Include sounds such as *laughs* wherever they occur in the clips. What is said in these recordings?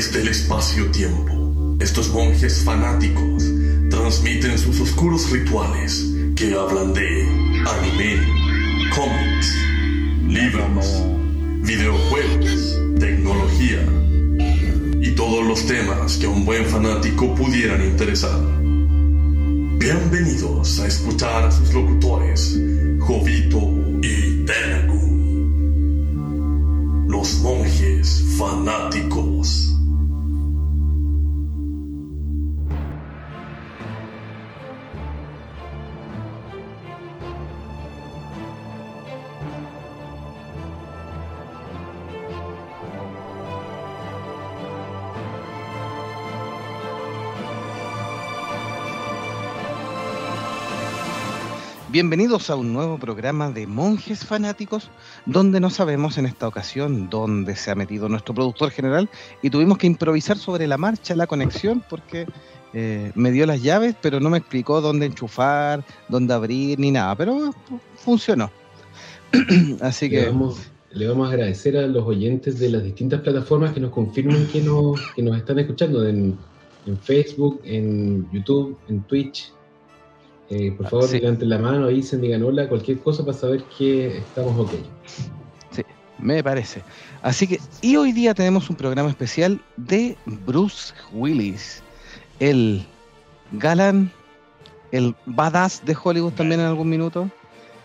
Desde el espacio-tiempo, estos monjes fanáticos transmiten sus oscuros rituales que hablan de anime, cómics, libros, videojuegos, tecnología y todos los temas que a un buen fanático pudieran interesar. Bienvenidos a escuchar a sus locutores, Jovito y Tenagu. Los monjes fanáticos. Bienvenidos a un nuevo programa de Monjes Fanáticos, donde no sabemos en esta ocasión dónde se ha metido nuestro productor general y tuvimos que improvisar sobre la marcha la conexión porque eh, me dio las llaves, pero no me explicó dónde enchufar, dónde abrir ni nada, pero funcionó. *clears throat* Así que... Le vamos, le vamos, a agradecer a los oyentes de las distintas plataformas que nos confirman que nos, que nos están escuchando en, en Facebook, en YouTube, en Twitch eh, por favor, levanten la mano, dicen, digan hola, cualquier cosa para saber que estamos ok. Sí, me parece. Así que, y hoy día tenemos un programa especial de Bruce Willis, el galán, el badass de Hollywood también en algún minuto.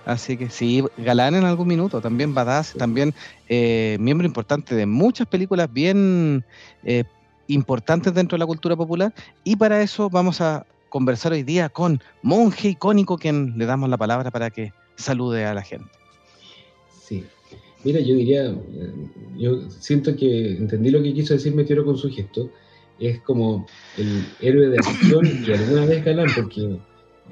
Así que sí, galán en algún minuto, también badass, también eh, miembro importante de muchas películas bien eh, importantes dentro de la cultura popular. Y para eso vamos a conversar hoy día con Monje Icónico, quien le damos la palabra para que salude a la gente. Sí, mira, yo diría, eh, yo siento que entendí lo que quiso decir Meteoro con su gesto, es como el héroe de acción y alguna vez galán, porque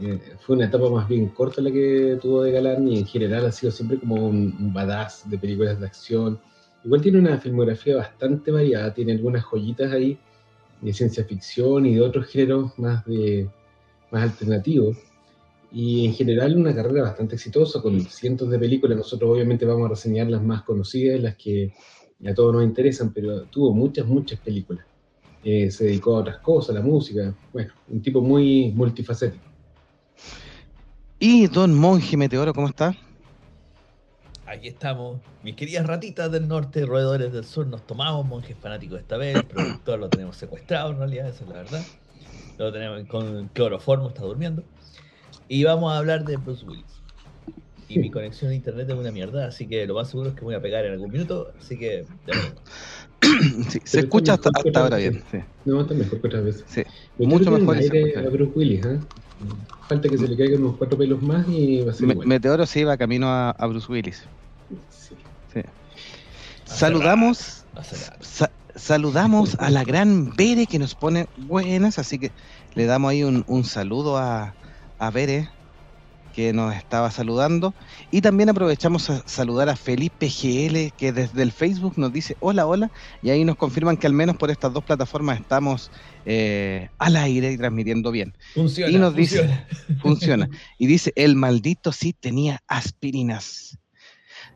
eh, fue una etapa más bien corta la que tuvo de galán y en general ha sido siempre como un, un badass de películas de acción. Igual tiene una filmografía bastante variada, tiene algunas joyitas ahí de ciencia ficción y de otros géneros más, de, más alternativos. Y en general una carrera bastante exitosa con cientos de películas. Nosotros obviamente vamos a reseñar las más conocidas, las que a todos nos interesan, pero tuvo muchas, muchas películas. Eh, se dedicó a otras cosas, a la música. Bueno, un tipo muy multifacético. ¿Y don Monje Meteoro, cómo está? Aquí estamos, mis queridas ratitas del norte, roedores del sur, nos tomamos monjes fanáticos esta vez, el productor lo tenemos secuestrado en realidad, esa es la verdad. Lo tenemos con cloroformo, está durmiendo. Y vamos a hablar de Bruce Willis. Y mi conexión a internet es una mierda, así que lo más seguro es que voy a pegar en algún minuto, así que *coughs* sí, se escucha hasta, ahora bien. Sí. No, está mejor que otras veces. Sí. Mucho mejor. Aire a Bruce Willis, ¿eh? Falta que se le caigan unos cuatro pelos más y va a ser Me, Meteoro se iba camino a, a Bruce Willis. Saludamos, saludamos a la gran Bere que nos pone buenas, así que le damos ahí un, saludo a, a Bere que nos estaba saludando. Y también aprovechamos a saludar a Felipe GL, que desde el Facebook nos dice hola, hola, y ahí nos confirman que al menos por estas dos plataformas estamos eh, al aire y transmitiendo bien. Funciona. Y nos dice, funciona. Y dice, el maldito sí tenía aspirinas.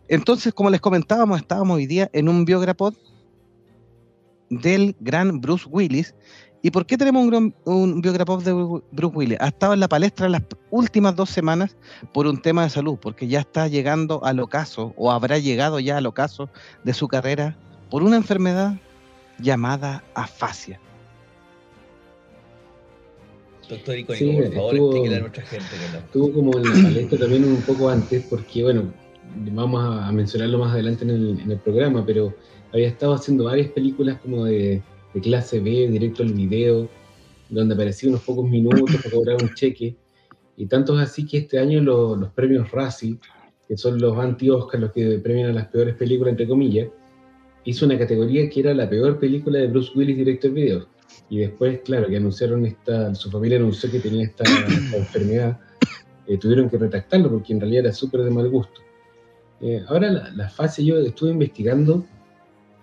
Entonces, como les comentábamos, estábamos hoy día en un biograpod del gran Bruce Willis. ¿Y por qué tenemos un, un biograpod de Bruce Willis? Ha estado en la palestra las últimas dos semanas por un tema de salud, porque ya está llegando al ocaso, o habrá llegado ya al ocaso de su carrera por una enfermedad llamada afasia. Doctor Icónico, por favor, explíquele a nuestra gente. Estuvo como en la palestra también un poco antes, porque bueno, vamos a, mencionarlo más adelante en el, programa, pero había estado haciendo varias películas como de, clase B, directo al video, donde aparecía unos pocos minutos para cobrar un cheque. Y tanto es así que este año los premios Razzie, que son los anti-Oscar, los que premian a las peores películas, entre comillas, hizo una categoría que era la peor película de Bruce Willis directo al video. Y después, claro, que anunciaron esta, su familia anunció que tenía esta, enfermedad, eh, tuvieron que retractarlo porque en realidad era súper de mal gusto. Eh, ahora la, fase, yo estuve investigando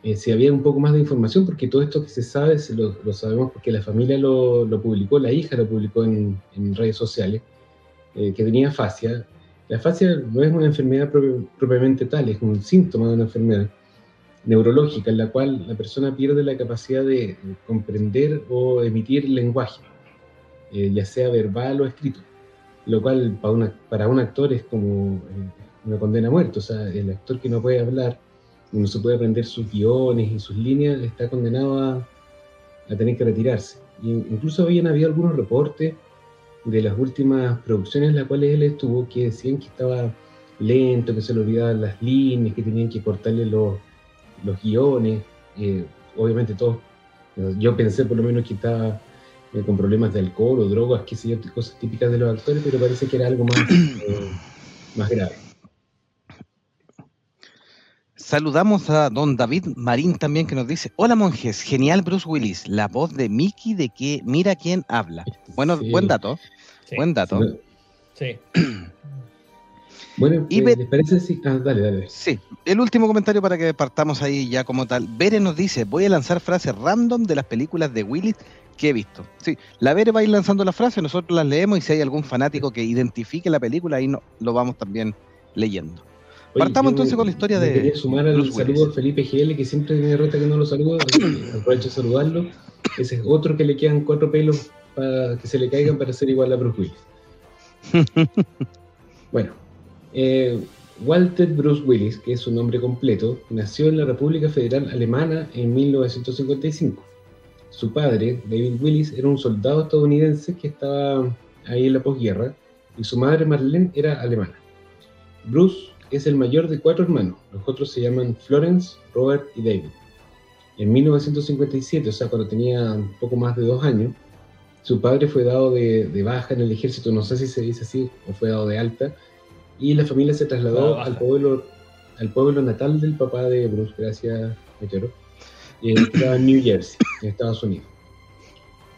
eh, si había un poco más de información, porque todo esto que se sabe se lo, sabemos porque la familia lo, publicó, la hija lo publicó en, redes sociales, eh, que tenía fascia. La fascia no es una enfermedad propiamente tal, es un síntoma de una enfermedad. neurológica en la cual la persona pierde la capacidad de comprender o emitir lenguaje, eh, ya sea verbal o escrito, lo cual para, para un actor es como una condena a muerte, o sea, el actor que no puede hablar, no se puede aprender sus guiones y sus líneas, está condenado a, a tener que retirarse. Y incluso habían habido algunos reportes de las últimas producciones en las cuales él estuvo que decían que estaba lento, que se le olvidaban las líneas, que tenían que cortarle los, los guiones. Eh, obviamente todos, yo pensé por lo menos que estaba eh, con problemas de alcohol o drogas, que sé cosas típicas de los actores, pero parece que era algo más, *clears throat* eh, más grave. Saludamos a don David Marín también que nos dice, hola monjes, genial Bruce Willis, la voz de Mickey de que mira quién habla. Bueno, buen dato, buen dato. Sí. *clears throat* Bueno, y eh, ¿les parece? Sí. Ah, dale, dale. Sí, el último comentario para que partamos ahí ya como tal. Bere nos dice, voy a lanzar frases random de las películas de Willis que he visto. Sí, la Bere va a ir lanzando las frases, nosotros las leemos y si hay algún fanático que identifique la película, ahí no, lo vamos también leyendo. Partamos entonces con la historia de. Quería sumar al saludo de Felipe GL, que siempre me reta que no lo saludo. aprovecho de saludarlo. Ese es otro que le quedan cuatro pelos para que se le caigan para ser igual a Bruce Willis. *laughs* bueno, eh, Walter Bruce Willis, que es su nombre completo, nació en la República Federal Alemana en 1955. Su padre, David Willis, era un soldado estadounidense que estaba ahí en la posguerra y su madre, Marlene, era alemana. Bruce es el mayor de cuatro hermanos. Los otros se llaman Florence, Robert y David. En 1957, o sea, cuando tenía un poco más de dos años, su padre fue dado de, baja en el ejército, no sé si se dice así, o fue dado de alta, y la familia se trasladó al pueblo, al pueblo natal del papá de Bruce, gracias, Meteoro, que estaba en *coughs* New Jersey, en Estados Unidos.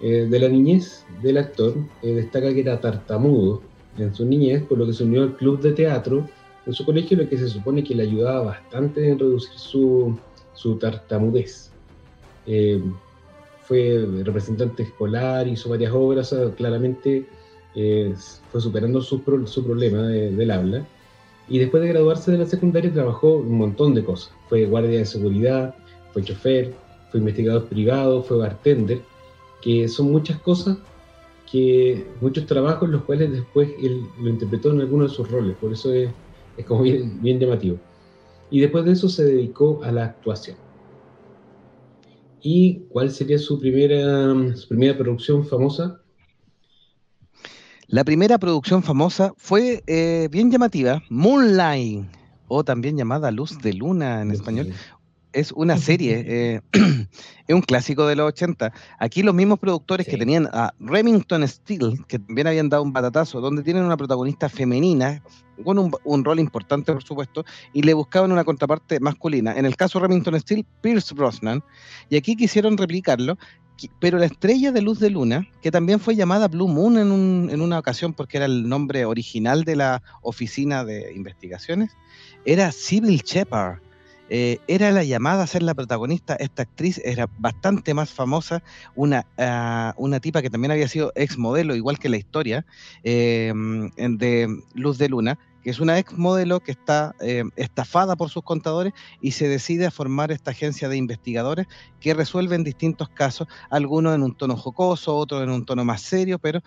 Eh, de la niñez del actor, eh, destaca que era tartamudo en su niñez, por lo que se unió al club de teatro en su colegio, lo que se supone que le ayudaba bastante en reducir su, su tartamudez. Eh, fue representante escolar, hizo varias obras, claramente eh, fue superando su, su problema del habla. Y después de graduarse de la secundaria trabajó un montón de cosas. Fue guardia de seguridad, fue chofer, fue investigador privado, fue bartender, que son muchas cosas, que muchos trabajos los cuales después él lo interpretó en algunos de sus roles. Por eso es es como bien, bien llamativo. Y después de eso se dedicó a la actuación. ¿Y cuál sería su primera, su primera producción famosa? La primera producción famosa fue eh, bien llamativa, Moonlight, o también llamada Luz de Luna en español, es una serie, eh, *clears throat* es un clásico de los 80. Aquí los mismos productores que tenían a Remington Steele, que también habían dado un batatazo, donde tienen una protagonista femenina, con un, rol importante, por supuesto, y le buscaban una contraparte masculina. En el caso de Remington Steele, Pierce Brosnan, y aquí quisieron replicarlo, pero la estrella de luz de luna, que también fue llamada Blue Moon en, en una ocasión porque era el nombre original de la oficina de investigaciones, era Sybil Shepard eh, era la llamada a ser la protagonista. Esta actriz era bastante más famosa, una, ah, una tipa que también había sido ex modelo, igual que la historia eh, de Luz de Luna, que es una ex modelo que está eh, estafada por sus contadores y se decide a formar esta agencia de investigadores que resuelven distintos casos, algunos en un tono jocoso, otros en un tono más serio, pero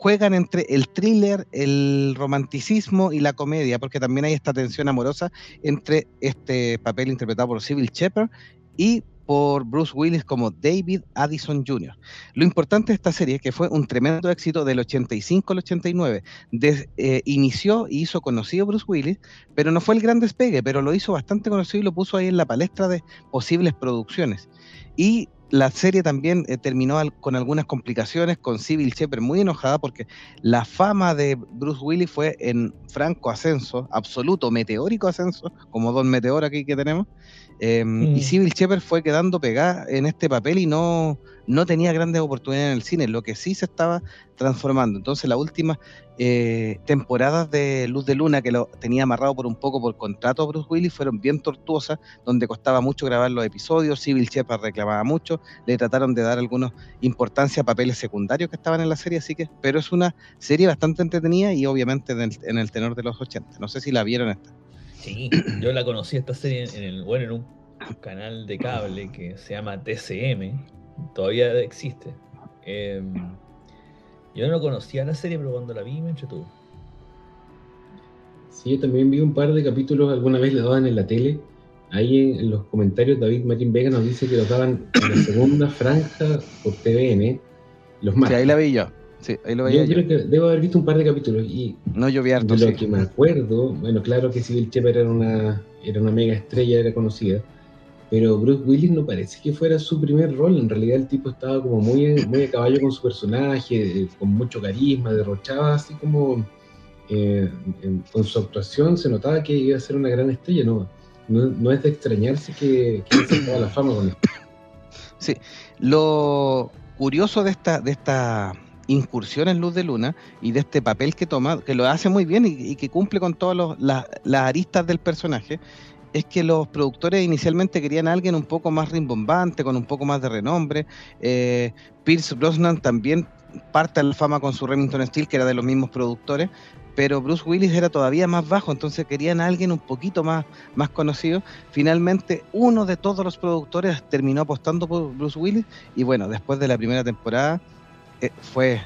juegan entre el thriller, el romanticismo y la comedia, porque también hay esta tensión amorosa entre este papel interpretado por Sybil Shepard y por Bruce Willis como David Addison Jr. Lo importante de esta serie que fue un tremendo éxito del 85 al 89. Eh, inició y hizo conocido Bruce Willis, pero no fue el gran despegue, pero lo hizo bastante conocido y lo puso ahí en la palestra de posibles producciones. Y la serie también eh, terminó con algunas complicaciones, con Civil Shepard muy enojada porque la fama de Bruce Willis fue en franco ascenso, absoluto, meteórico ascenso, como Don Meteor aquí que tenemos, em, y. Civil Shepard fue quedando pegada en este papel y no, no tenía grandes oportunidades en el cine, lo que sí se estaba transformando. Entonces, las últimas eh, temporadas de Luz de Luna, que lo tenía amarrado por un poco por contrato a Bruce Willis, fueron bien tortuosas, donde costaba mucho grabar los episodios, Civil Shepard reclamaba mucho, le trataron de dar alguna importancia a papeles secundarios que estaban en la serie, así que, pero es una serie bastante entretenida y obviamente en el, tenor de los 80. No sé si la vieron esta. Sí, *clears throat* yo la conocí esta serie en el, bueno, en un canal de cable que se llama TCM, todavía existe. Em, yo no conocía la serie, pero cuando la vi me entretuvo. Sí, yo también vi un par de capítulos, alguna vez le daban en la tele. Ahí en, los comentarios David Martín Vega nos dice que lo daban en la segunda franja por TVN, los martes. Sí, ahí la vi yo. Sí, ahí lo veía yo. creo que debo haber visto un par de capítulos y no yo vi harto, de lo que me acuerdo, bueno, claro que Bill Shepard era una, era una mega estrella, era conocida, pero Bruce Willis no parece que fuera su primer rol. En realidad el tipo estaba como muy, muy a caballo con su personaje, con mucho carisma, derrochaba así como eh, con su actuación se notaba que iba a ser una gran estrella, ¿no? No, es de extrañarse que, que se la fama con esto. Sí, lo curioso de esta, de esta incursión en Luz de Luna y de este papel que toma, que lo hace muy bien y, que cumple con todas las aristas del personaje, es que los productores inicialmente querían a alguien un poco más rimbombante, con un poco más de renombre. Eh, Pierce Brosnan también parte la fama con su Remington Steel, que era de los mismos productores, pero Bruce Willis era todavía más bajo, entonces querían a alguien un poquito más, más conocido. Finalmente, uno de todos los productores terminó apostando por Bruce Willis, y bueno, después de la primera temporada fue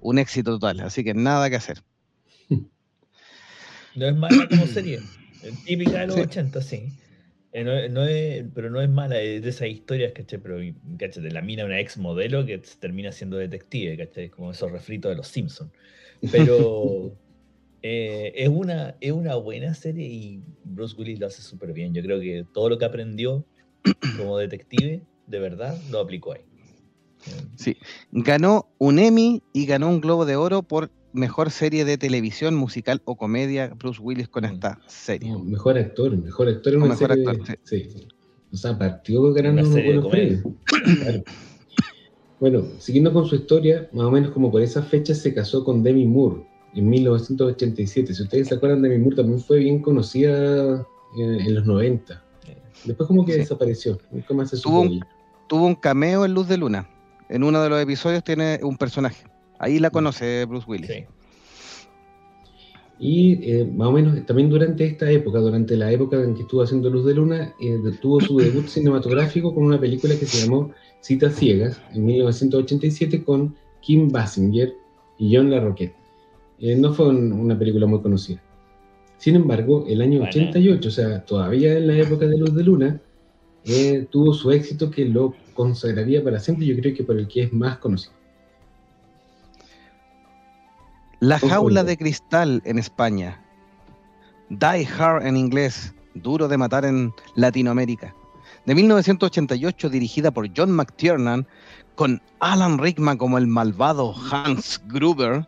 un éxito total, así que nada que hacer. No es mala como serie. *clears throat* Típica de los 80, sí. Eh, no, es, pero no es mala, es de esas historias, ¿cachai? Pero, ¿cachai? De la mina una ex modelo que termina siendo detective, ¿cachai? Como esos refritos de los Simpsons. Pero *laughs* eh, es, una, es una buena serie y Bruce Willis lo hace súper bien. Yo creo que todo lo que aprendió como detective, de verdad, lo aplicó ahí. Sí, ganó un Emmy y ganó un Globo de Oro por mejor serie de televisión, musical o comedia, Bruce Willis con esta serie. mejor actor, mejor actor en una mejor actor, sí. O sea, partió ganando una serie de Bueno, siguiendo con su historia, más o menos como por esa fecha se casó con Demi Moore en 1987. Si ustedes se acuerdan, Demi Moore también fue bien conocida en, los 90. Después como que desapareció. tuvo, un, tuvo un cameo en Luz de Luna. En uno de los episodios tiene un personaje. Ahí la conoce Bruce Willis. Y eh, más o menos también durante esta época, durante la época en que estuvo haciendo Luz de Luna, eh, tuvo su debut *coughs* cinematográfico con una película que se llamó Citas Ciegas en 1987 con Kim Basinger y John LaRoquette. Eh, no fue una película muy conocida. Sin embargo, el año 88, o sea, todavía en la época de Luz de Luna, tuvo su éxito que lo consagraría para siempre, yo creo que por el que es más conocido. La jaula de cristal en España. Die Hard en inglés. Duro de matar en Latinoamérica. De 1988, dirigida por John McTiernan, con Alan Rickman como el malvado Hans Gruber,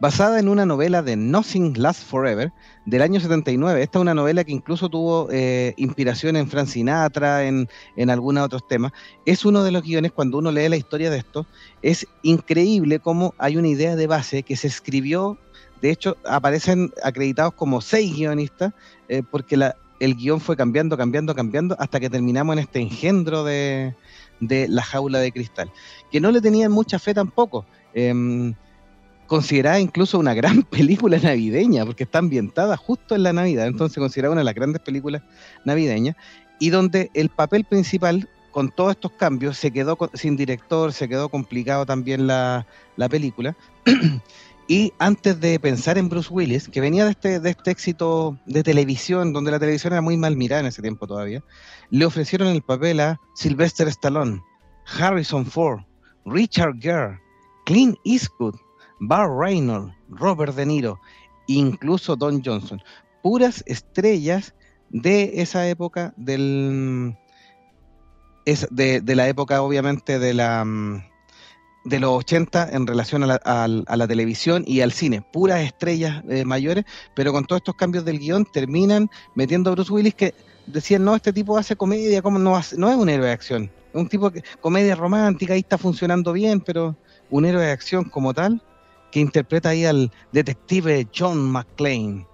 basada en una novela de Nothing Lasts Forever del año 79. Esta es una novela que incluso tuvo eh, inspiración en Frank Sinatra, en, en algunos otros temas. Es uno de los guiones, cuando uno lee la historia de esto, es increíble cómo hay una idea de base que se escribió, de hecho aparecen acreditados como seis guionistas, eh, porque la, el guion fue cambiando, cambiando, cambiando, hasta que terminamos en este engendro de, de la jaula de cristal, que no le tenían mucha fe tampoco. Em, considerada incluso una gran *laughs* película navideña, porque está ambientada justo en la Navidad, entonces considerada una de las grandes películas navideñas, y donde el papel principal, con todos estos cambios, se quedó sin director, se quedó complicado también la, película. *clears throat* y antes de pensar en Bruce Willis, que venía de este, de este éxito de televisión, donde la televisión era muy mal mirada en ese tiempo todavía, le ofrecieron el papel a Sylvester Stallone, Harrison Ford, Richard Gere, Clint Eastwood, Bar Reynolds, Robert De Niro, incluso Don Johnson. Puras estrellas de esa época del es de, la época obviamente de la de los 80 en relación a la, televisión y al cine, puras estrellas eh, mayores, pero con todos estos cambios del guion terminan metiendo a Bruce Willis que decían, no, este tipo hace comedia, como no, no es un héroe de acción, es un tipo que comedia romántica, ahí está funcionando bien, pero un héroe de acción como tal, que interpreta ahí al detective John McClane,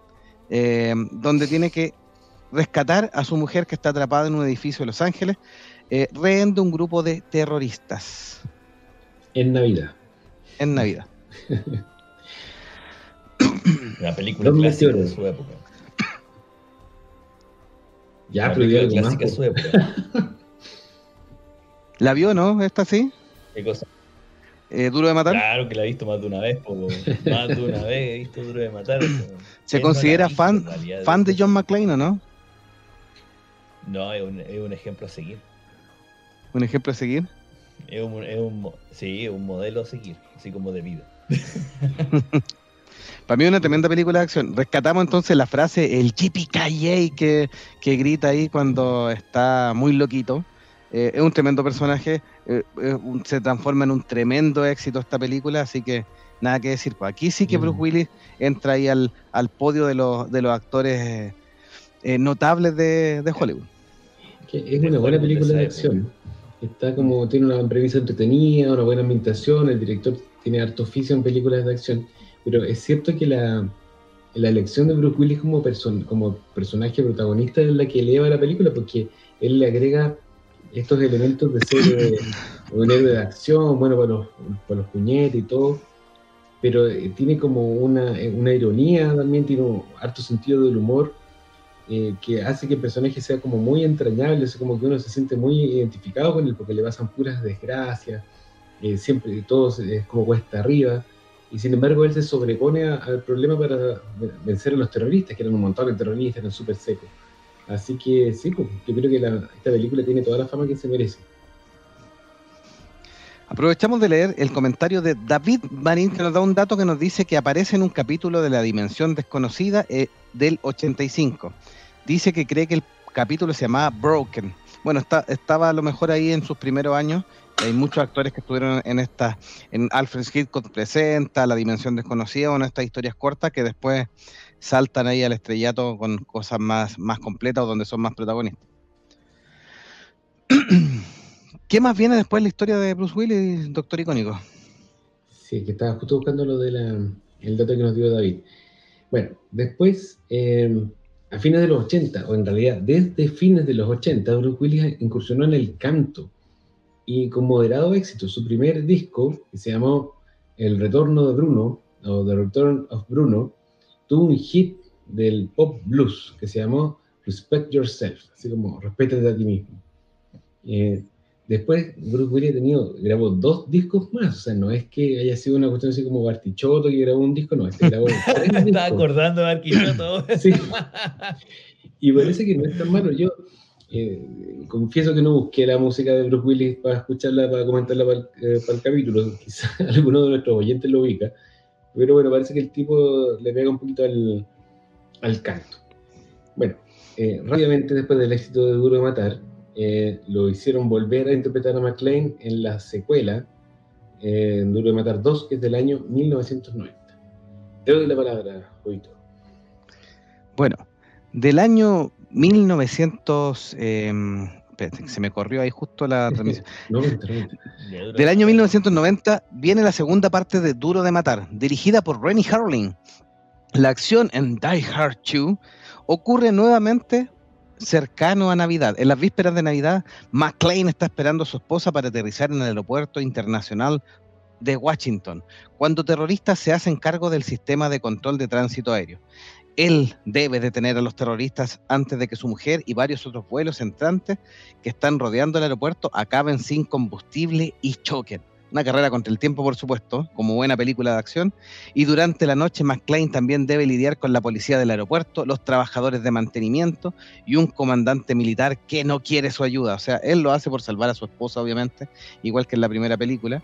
eh, donde tiene que rescatar a su mujer que está atrapada en un edificio de Los Ángeles, eh, rehén de un grupo de terroristas. En Navidad. En Navidad. *coughs* La película clásica de su época. Ya, Una pero más. clásica de su época. ¿La vio, no? ¿Esta sí? ¿Qué cosa? Eh, ¿Duro de matar? Claro que la he visto más de una vez, po, *laughs* más de una vez he visto Duro de Matar. ¿Se ¿Quién no la considera visto, fan, realidad, fan de? John McClane o no? No, es un, es un ejemplo a seguir. Un ejemplo a seguir. Es un, es un, sí, es un modelo a seguir, así como de vida. *laughs* Para mí es una tremenda película de acción. Rescatamos entonces la frase, el yippee que, que grita ahí cuando está muy loquito. Eh, es un tremendo personaje, eh, un- se transforma en un tremendo éxito esta película, así que nada que decir. Pues aquí sí que Mm. Bruce Willis entra ahí al, al podio de los, de los actores eh, eh, notables de, de Hollywood. Es una buena película de acción. Está como, tiene una premisa entretenida, una buena ambientación, el director tiene harto oficio en películas de acción, pero es cierto que la, la elección de Bruce Willis como, person- como personaje protagonista es la que eleva la película, porque él le agrega estos elementos de ser eh, un héroe de acción, bueno, para los, los puñetes y todo, pero eh, tiene como una, eh, una ironía también, tiene un harto sentido del humor, que hace que el personaje sea como muy entrañable, es como que uno se siente muy identificado con él porque le pasan puras desgracias, eh, siempre todo es como cuesta arriba, y sin embargo él se sobrepone al problema para ve- vencer a los terroristas, que eran un montón de terroristas, eran súper secos. Así que sí, pues, yo creo que la- esta película tiene toda la fama que se merece. Aprovechamos de leer el comentario de David Marín, que nos da un dato que nos dice que aparece en un capítulo de La Dimensión Desconocida eh, del 85. Dice que cree que el capítulo se llamaba Broken. Bueno, está, estaba a lo mejor ahí en sus primeros años. Hay muchos actores que estuvieron en esta, en Alfred Hitchcock presenta, La Dimensión Desconocida, una de estas historias cortas que después saltan ahí al estrellato con cosas más, más completas o donde son más protagonistas. *clears throat* ¿Qué más viene después de la historia de Bruce Willis, Doctor Icónico? Sí, que estaba justo buscando lo del el dato que nos dio David. Bueno, después, eh, a fines de los 80, o en realidad desde fines de los 80, Bruce Willis incursionó en el canto y con moderado éxito. Su primer disco, que se llamó El Retorno de Bruno, o The Return of Bruno, tuvo un hit del pop blues que se llamó Respect Yourself, así como respétate a ti mismo. Eh, Después, Bruce Willis tenido, grabó dos discos más, o sea, no es que haya sido una cuestión así como Bartichotto que grabó un disco, no, este grabó *laughs* tres Me estaba discos. acordando de Arquichoto. *laughs* Sí. Y parece que no es tan malo. Yo eh, confieso que no busqué la música de Bruce Willis para escucharla, para comentarla para el, eh, para el capítulo. Quizá *laughs* alguno de nuestros oyentes lo ubica. Pero bueno, parece que el tipo le pega un poquito al, al canto. Bueno, eh, rápidamente después del éxito de Duro de Matar, eh, lo hicieron volver a interpretar a McLean en la secuela, eh, Duro de Matar 2, que es del año 1990. Te doy la palabra, Jovito. Bueno, del año 1900... eh, espérate, que se me corrió ahí justo la *laughs* transmisión. 90, 90. Del año 1990 viene la segunda parte de Duro de Matar, dirigida por Rennie Harlin. La acción en Die Hard 2 ocurre nuevamente cercano a Navidad. En las vísperas de Navidad, McClane está esperando a su esposa para aterrizar en el aeropuerto internacional de Washington, cuando terroristas se hacen cargo del sistema de control de tránsito aéreo. Él debe detener a los terroristas antes de que su mujer y varios otros vuelos entrantes que están rodeando el aeropuerto acaben sin combustible y choquen. Una carrera contra el tiempo, por supuesto, como buena película de acción. Y durante la noche, McClane también debe lidiar con la policía del aeropuerto, los trabajadores de mantenimiento y un comandante militar que no quiere su ayuda. O sea, él lo hace por salvar a su esposa, obviamente, igual que en la primera película.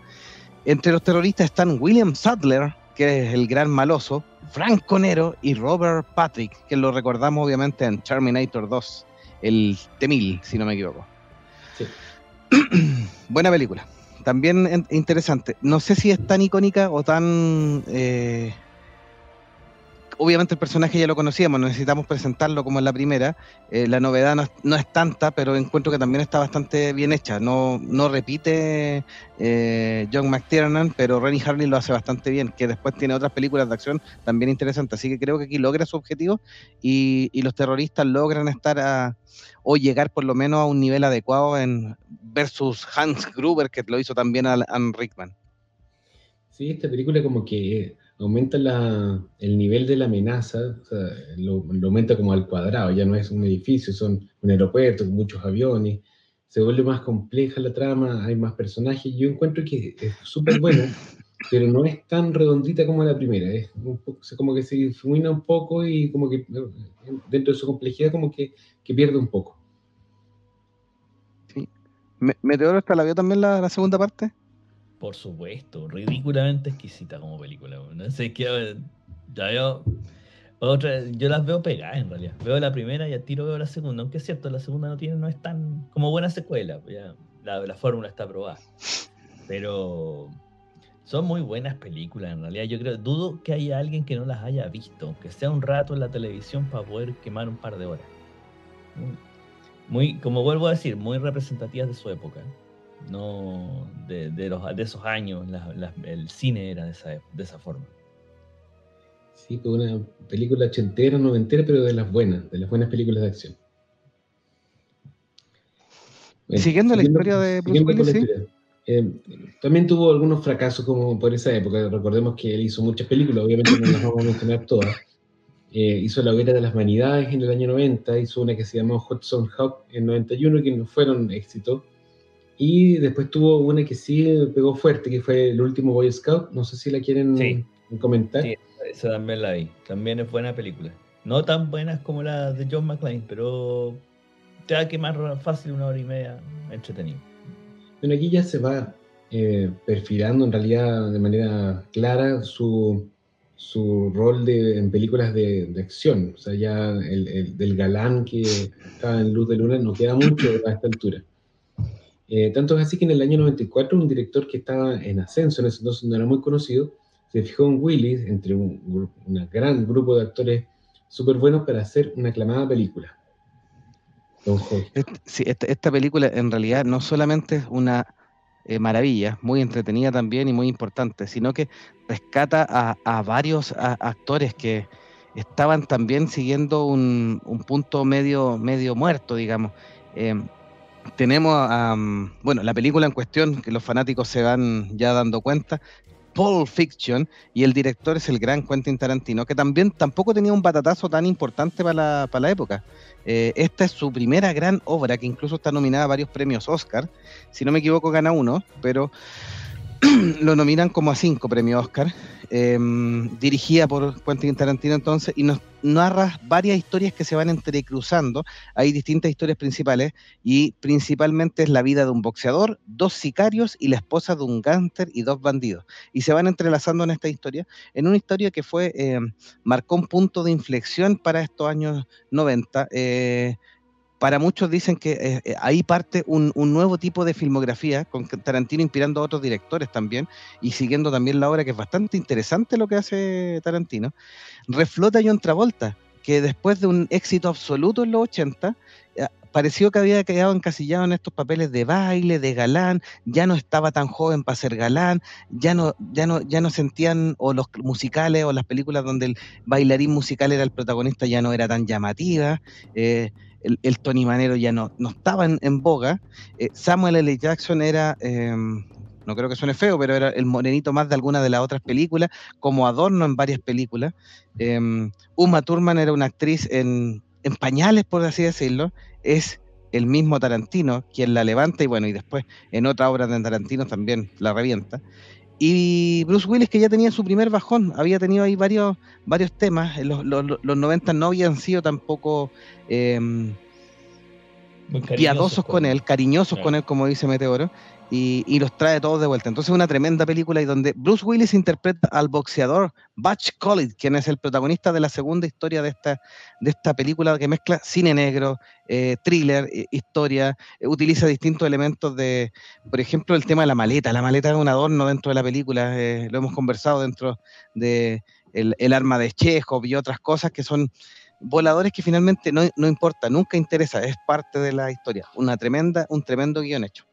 Entre los terroristas están William Sadler, que es el gran maloso, Frank Conero y Robert Patrick, que lo recordamos obviamente en Terminator 2, el T-1000, si no me equivoco. Sí. *clears throat* Buena película. También interesante. No sé si es tan icónica o tan... eh, obviamente el personaje ya lo conocíamos, no necesitamos presentarlo como en la primera. Eh, la novedad no es, tanta, pero encuentro que también está bastante bien hecha. No, no repite eh, John McTiernan, pero Rennie Harlin lo hace bastante bien, que después tiene otras películas de acción también interesantes. Así que creo que aquí logra su objetivo y, los terroristas logran estar a, o llegar por lo menos a un nivel adecuado en versus Hans Gruber, que lo hizo también a Alan Rickman. Sí, esta película como que, aumenta la, el nivel de la amenaza, o sea, lo, lo, aumenta como al cuadrado, ya no es un edificio, son un aeropuerto con muchos aviones, se vuelve más compleja la trama, hay más personajes, yo encuentro que es súper buena, *coughs* pero no es tan redondita como la primera, es un poco, como que se difumina un poco y como que dentro de su complejidad como que, que pierde un poco. Sí. ¿Meteoro hasta la vio también la, la segunda parte? Por supuesto, ridículamente exquisita como película. No sé qué. Ya veo. Otra, yo las veo pegadas en realidad. Veo la primera y al tiro veo la segunda. Aunque es cierto, la segunda no tiene, no es tan como buena secuela. Ya, la, la fórmula está aprobada. Pero son muy buenas películas en realidad. Yo creo, dudo que haya alguien que no las haya visto, aunque sea un rato en la televisión para poder quemar un par de horas. Muy, como vuelvo a decir, muy representativas de su época no de, de, los, de esos años, la, la, el cine era de esa, de esa forma. Sí, fue una película ochentera, noventera, pero de las buenas, de las buenas películas de acción. Bueno, siguiendo, siguiendo, la historia de Bruce Willis, ¿sí? eh, también tuvo algunos fracasos como por esa época. Recordemos que él hizo muchas películas, obviamente no las vamos a mencionar todas. Eh, hizo La hoguera de las vanidades en el año 90, hizo una que se llamó Hudson Hawk en 91, que no fueron éxitos. Y después tuvo una que sí pegó fuerte, que fue el último Boy Scout. No sé si la quieren sí. comentar. Sí, esa también la vi. También es buena película. No tan buenas como la de John McClane, pero te va a quemar fácil una hora y media entretenido. Bueno, aquí ya se va eh, perfilando en realidad de manera clara su, su rol de, en películas de, de, acción. O sea, ya el, el, del galán que estaba en Luz de Luna no queda mucho a esta altura. Eh, tanto es así que en el año 94 un director que estaba en ascenso, en ese entonces no era muy conocido, se fijó en Willis, entre un, un gran grupo de actores súper buenos para hacer una aclamada película. Sí, esta, película en realidad no solamente es una eh, maravilla, muy entretenida también y muy importante, sino que rescata a, varios actores que estaban también siguiendo un, un punto medio, medio muerto, digamos. Eh, tenemos, um, bueno, la película en cuestión, que los fanáticos se van ya dando cuenta, Pulp Fiction, y el director es el gran Quentin Tarantino, que también tampoco tenía un batatazo tan importante para la, para la época. Eh, esta es su primera gran obra, que incluso está nominada a varios premios Oscar. Si no me equivoco, gana uno, pero *clears throat* lo nominan como a cinco premios Oscar, eh, dirigida por Quentin Tarantino entonces, y nos narra varias historias que se van entrecruzando. Hay distintas historias principales, y principalmente es la vida de un boxeador, dos sicarios y la esposa de un gánster y dos bandidos. Y se van entrelazando en esta historia, en una historia que fue, eh, marcó un punto de inflexión para estos años 90. Eh, para muchos dicen que eh, ahí parte un, un, nuevo tipo de filmografía, con Tarantino inspirando a otros directores también, y siguiendo también la obra, que es bastante interesante lo que hace Tarantino. Reflota John Travolta, que después de un éxito absoluto en los 80, eh, pareció que había quedado encasillado en estos papeles de baile, de galán, ya no estaba tan joven para ser galán, ya no, ya no, ya no sentían, o los musicales o las películas donde el bailarín musical era el protagonista ya no era tan llamativa. Eh, el, Tony Manero ya no, no estaba en, boga. Eh, Samuel L. Jackson era, eh, no creo que suene feo, pero era el morenito más de alguna de las otras películas, como adorno en varias películas. Eh, Uma Thurman era una actriz en, en pañales, por así decirlo. Es el mismo Tarantino quien la levanta y bueno, y después en otra obra de Tarantino también la revienta. Y Bruce Willis, que ya tenía su primer bajón, había tenido ahí varios, varios temas. Los, los, los 90 no habían sido tampoco eh, piadosos con él, cariñosos claro. con él, como dice Meteoro, y, los trae todos de vuelta. Entonces, una tremenda película y donde Bruce Willis interpreta al boxeador Butch Collins, quien es el protagonista de la segunda historia de esta, de esta película que mezcla cine negro, eh, thriller, eh, historia, eh, utiliza distintos elementos de, por ejemplo, el tema de la maleta. La maleta es un adorno dentro de la película, lo hemos conversado dentro de el, arma de Chekhov y otras cosas que son voladores que finalmente no, no, importa, nunca interesa, es parte de la historia. Una tremenda, un tremendo guion hecho.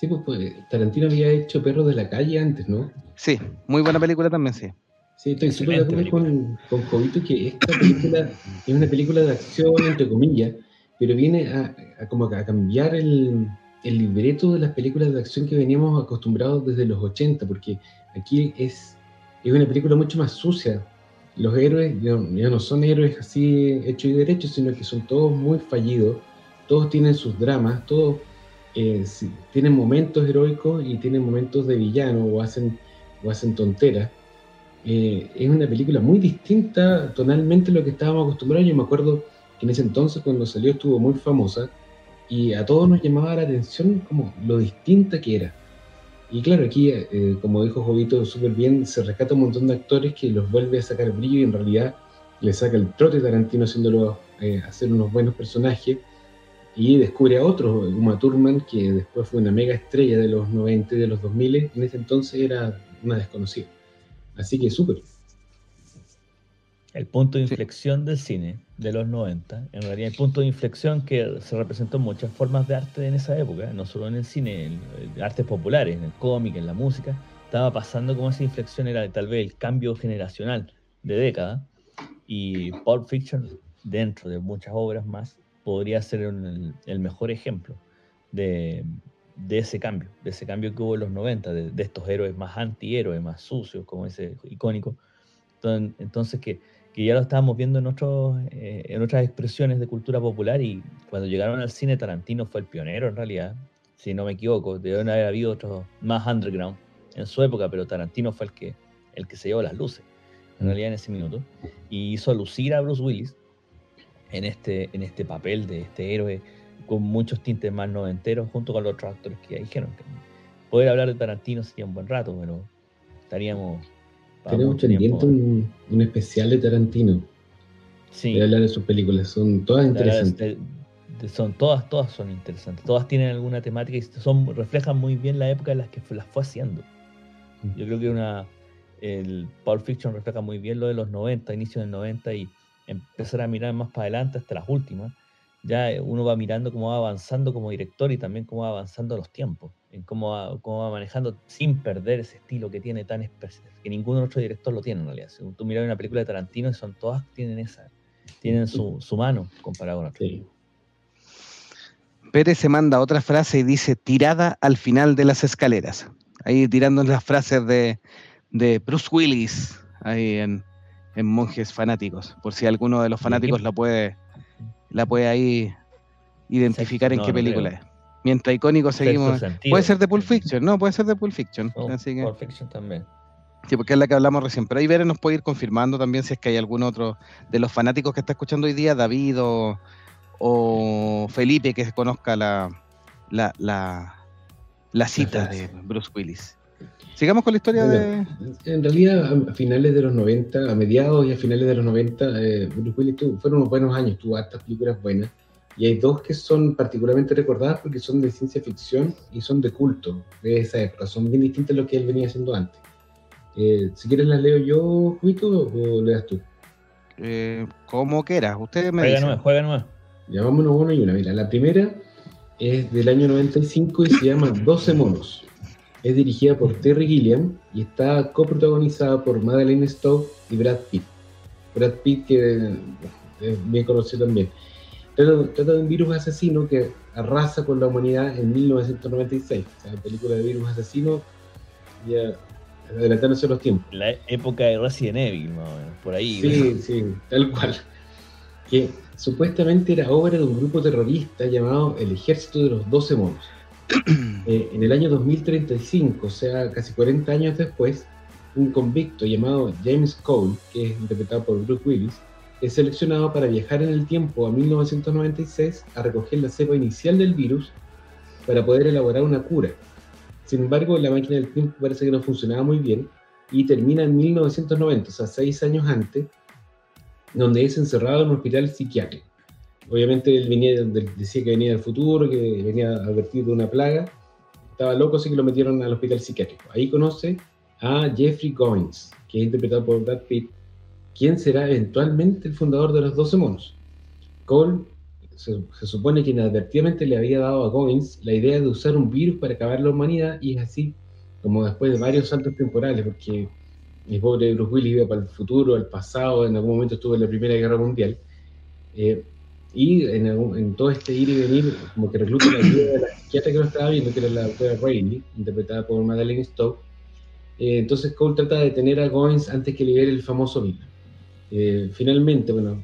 Sí, pues, pues Tarantino había hecho Perros de la Calle antes, ¿no? Sí, muy buena película también, sí. Sí, estoy súper de acuerdo con, con Jovito que esta película es una película de acción, entre comillas, pero viene a, a como a cambiar el, el libreto de las películas de acción que veníamos acostumbrados desde los 80, porque aquí es es una película mucho más sucia. Los héroes ya, no son héroes así hechos y derechos, sino que son todos muy fallidos, todos tienen sus dramas, todos eh, tienen momentos heroicos y tienen momentos de villano o hacen, o hacen tonteras. Eh, es una película muy distinta tonalmente a lo que estábamos acostumbrados. Yo me acuerdo que en ese entonces, cuando salió, estuvo muy famosa y a todos nos llamaba la atención como lo distinta que era. Y claro, aquí, eh, como dijo Jovito súper bien, se rescata un montón de actores que los vuelve a sacar brillo y en realidad le saca el trote Tarantino haciéndolo eh, hacer unos buenos personajes y descubre a otro, Uma Thurman, que después fue una mega estrella de los 90 y de los 2000, en ese entonces era una desconocida. Así que súper. El punto de inflexión del cine de los 90, en realidad el punto de inflexión que se representó en muchas formas de arte en esa época, no solo en el cine, en, artes populares, en el cómic, en la música, estaba pasando como esa inflexión era tal vez el cambio generacional de década y Pulp Fiction, dentro de muchas obras más, podría ser el, mejor ejemplo de, ese cambio, de ese cambio que hubo en los 90, de, de estos héroes más antihéroes, más sucios, como ese icónico. Entonces, entonces que que ya lo estábamos viendo en, otros, eh, en otras expresiones de cultura popular y cuando llegaron al cine Tarantino fue el pionero en realidad, si no me equivoco, deben haber habido otros más underground en su época, pero Tarantino fue el que, el que se llevó las luces en realidad en ese minuto y hizo lucir a Bruce Willis en este, en este papel de este héroe con muchos tintes más noventeros junto con los otros actores que ya dijeron. Que poder hablar de Tarantino sería un buen rato, pero estaríamos tenemos pendiente un, un, especial de Tarantino. Sí. De hablar de sus películas. Son todas interesantes. son todas, todas son interesantes. Todas tienen alguna temática y son, reflejan muy bien la época en la que las fue haciendo. Mm. Yo creo que una el Pulp Fiction refleja muy bien lo de los 90, inicio del 90 y empezar a mirar más para adelante hasta las últimas. Ya uno va mirando cómo va avanzando como director y también cómo va avanzando los tiempos en cómo va, cómo va manejando sin perder ese estilo que tiene tan especial, que ningún otro director lo tiene en realidad. Si tú miras una película de Tarantino, son todas tienen esa, tienen su, su mano comparado con otras. Pérez se manda otra frase y dice tirada al final de las escaleras. Ahí tirando las frases de, de Bruce Willis ahí en, en, Monjes Fanáticos. Por si alguno de los fanáticos la puede, la puede ahí identificar en qué película es. Mientras icónico seguimos. Puede ser de Pulp Fiction, no, puede ser de Pulp Fiction. Oh, Pulp Fiction también. Sí, porque es la que hablamos recién. Pero ahí Vera nos puede ir confirmando también si es que hay algún otro de los fanáticos que está escuchando hoy día, David o, Felipe, que conozca la, la, la, cita de Bruce Willis. Sigamos con la historia de. En realidad, a finales de los 90, a mediados y a finales de los 90, eh, Bruce Willis tuvo, fueron unos buenos años, tuvo hartas películas buenas. Y hay dos que son particularmente recordadas porque son de ciencia ficción y son de culto de esa época. Son bien distintas a lo que él venía haciendo antes. Eh, si quieres las leo yo, Juito, o leas tú. Eh, como quieras, ustedes me juega dicen. juega nueva. Ya vámonos una y una. Mira, la primera es del año 95 y se llama 12 monos. Es dirigida por Terry Gilliam y está coprotagonizada por Madeleine Stowe y Brad Pitt. Brad Pitt que es bien conocido también. Trata, de un virus asesino que arrasa con la humanidad en 1996. O sea, la película de virus asesino, ya adelantándose los tiempos. La época de Resident Evil, por ahí. Sí, sí, tal cual. Que supuestamente era obra de un grupo terrorista llamado el Ejército de los Doce Monos. Eh, en el año 2035, o sea, casi 40 años después, un convicto llamado James Cole, que es interpretado por Bruce Willis, es seleccionado para viajar en el tiempo a 1996 a recoger la cepa inicial del virus para poder elaborar una cura. Sin embargo, la máquina del tiempo parece que no funcionaba muy bien y termina en 1990, o sea, seis años antes, donde es encerrado en un hospital psiquiátrico. Obviamente él venía, decía que venía del futuro, que venía advertido de una plaga. Estaba loco, así que lo metieron al hospital psiquiátrico. Ahí conoce a Jeffrey Goins, que es interpretado por Brad Pitt, quién será eventualmente el fundador de los 12 monos. Cole se, supone que inadvertidamente le había dado a Goins la idea de usar un virus para acabar la humanidad y es así como después de varios saltos temporales, porque el pobre Bruce Willis iba para el futuro, al pasado, en algún momento estuvo en la Primera Guerra Mundial, eh, y en, todo este ir y venir, como que recluta la idea de la psiquiatra que lo estaba viendo, que era la doctora Rayleigh, interpretada por Madeleine Stowe, Eh, entonces Cole trata de detener a Goins antes que libere el famoso virus. Eh, finalmente, bueno,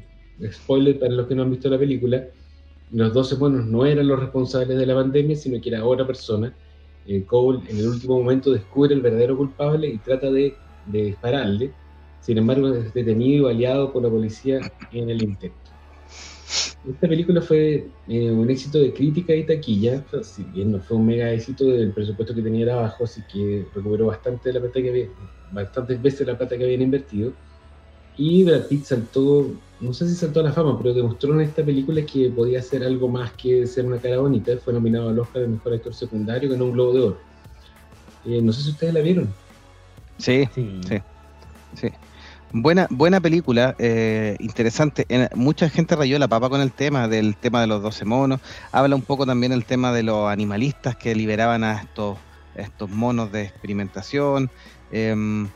spoiler para los que no han visto la película, los 12 monos no eran los responsables de la pandemia, sino que era otra persona. Eh, Cole en el último momento descubre el verdadero culpable y trata de, de dispararle. Sin embargo, es detenido y aliado por la policía en el intento. Esta película fue eh, un éxito de crítica y taquilla, si bien no fue un mega éxito del presupuesto que tenía era bajo, así que recuperó bastante la plata que había, bastantes veces la plata que habían invertido. Y Brad Pitt saltó, no sé si saltó a la fama, pero demostró en esta película que podía ser algo más que ser una cara bonita. Fue nominado al Oscar de Mejor Actor Secundario, ganó un Globo de Oro. Eh, no sé si ustedes la vieron. Sí, sí, sí. sí. Buena, buena película, eh, interesante. mucha gente rayó la papa con el tema del tema de los 12 monos. Habla un poco también el tema de los animalistas que liberaban a estos, estos monos de experimentación. Em,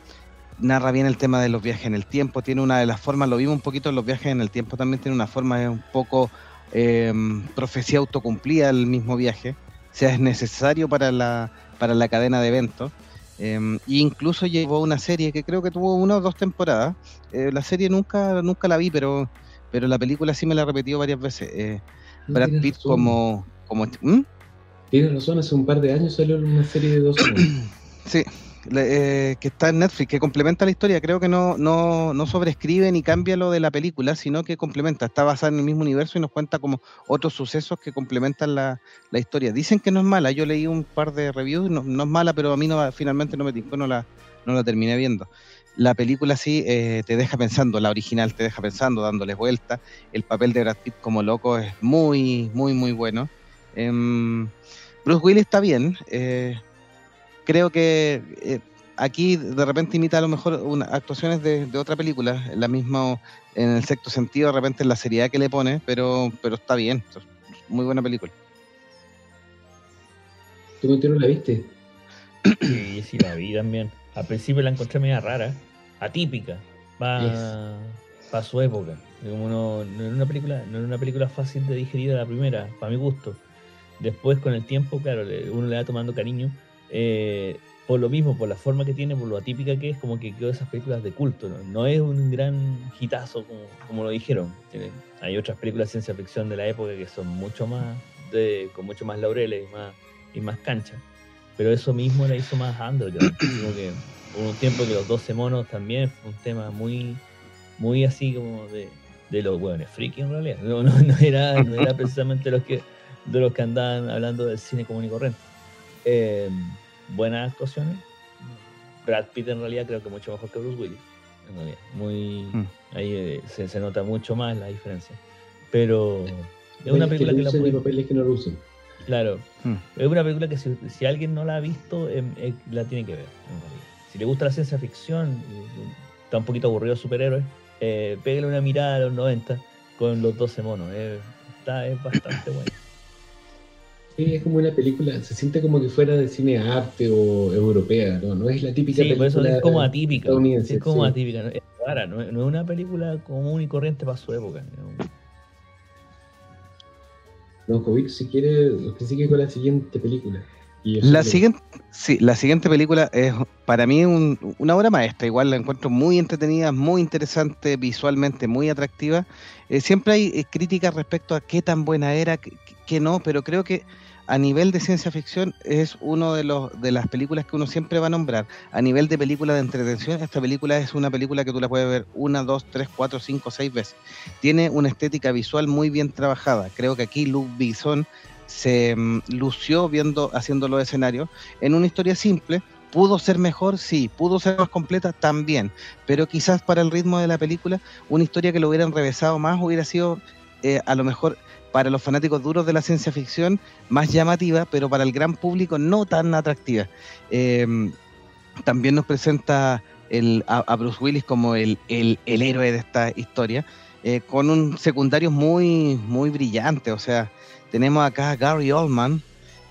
narra bien el tema de los viajes en el tiempo. Tiene una de las formas, lo vimos un poquito en los viajes en el tiempo, también tiene una forma un poco em, profecía autocumplida el mismo viaje. O sea, es necesario para la, para la cadena de eventos. Eh, incluso llevó una serie que creo que tuvo una o dos temporadas. Eh, la serie nunca nunca la vi, pero pero la película sí me la he repetido varias veces. Eh, Brad Pitt como... como ¿Mm? Tienes razón, hace un par de años salió una serie de dos sí, eh, que está en Netflix, que complementa la historia. Creo que no, no, no sobrescribe ni cambia lo de la película, sino que complementa. Está basada en el mismo universo y nos cuenta como otros sucesos que complementan la, la historia. Dicen que no es mala. Yo leí un par de reviews, no, no es mala, pero a mí no, finalmente no me tincó, no la, no la terminé viendo. La película sí eh, te deja pensando, la original te deja pensando, dándole vuelta. El papel de Brad Pitt como loco es muy, muy, muy bueno. Eh, Bruce Willis está bien. Eh, creo que eh, aquí de repente imita a lo mejor una, actuaciones de, otra película, la misma en el sexto sentido, de repente en la seriedad que le pone, pero, pero está bien, muy buena película. ¿Tú no la viste? Sí, sí la vi también. Al principio la encontré media rara, atípica, para su época. Como no, no, era una película, no era una película fácil de digerir a la primera, para mi gusto. Después con el tiempo, claro, uno le va tomando cariño eh, por lo mismo, por la forma que tiene, por lo atípica que es, como que quedó esas películas de culto. No, es un gran hitazo como, lo dijeron. hay otras películas de ciencia ficción de la época que son mucho más, de, con mucho más laureles y más, y más cancha. Pero eso mismo la hizo más underground. *clears throat* como que hubo un tiempo que los 12 monos también fue un tema muy, muy así como de, de los hueones friki en realidad. No, no, era, no era precisamente los que, de los que andaban hablando del cine común y corriente. Eh, buenas actuaciones. Brad Pitt en realidad creo que mucho mejor que Bruce Willis. Muy, mm. ahí eh, se, nota mucho más la diferencia. Pero es una película que, la puede... que no Claro. Mm. Es una película que si, alguien no la ha visto, em, eh, la tiene que ver. Si le gusta la ciencia ficción, está un poquito aburrido superhéroes, eh, pégale una mirada a los 90 con los 12 monos. está, es bastante *coughs* bueno es como una película, se siente como que fuera de cine arte o europea, ¿no? No es la típica sí, Por eso es como atípica. Es como atípica, es rara, no, es una película común y corriente para su época. Don Jovic, si quiere, que sigue con la siguiente película. la siguiente, sí, la siguiente película es para mí una obra maestra. Igual la encuentro muy entretenida, muy interesante, visualmente muy atractiva. Eh, siempre hay eh, críticas respecto a qué tan buena era, qué no, pero creo que a nivel de ciencia ficción es uno de los de las películas que uno siempre va a nombrar. A nivel de película de entretención, esta película es una película que tú la puedes ver una, dos, tres, cuatro, cinco, seis veces. Tiene una estética visual muy bien trabajada. Creo que aquí Luke Bison se mm, lució viendo, haciendo los escenarios en una historia simple. ¿Pudo ser mejor? Sí. ¿Pudo ser más completa? También. Pero quizás para el ritmo de la película, una historia que lo hubieran revesado más hubiera sido eh, a lo mejor para los fanáticos duros de la ciencia ficción más llamativa, pero para el gran público no tan atractiva. Em, también nos presenta a, Bruce Willis como el, héroe de esta historia, eh, con un secundario muy, muy brillante. O sea, tenemos acá a Gary Oldman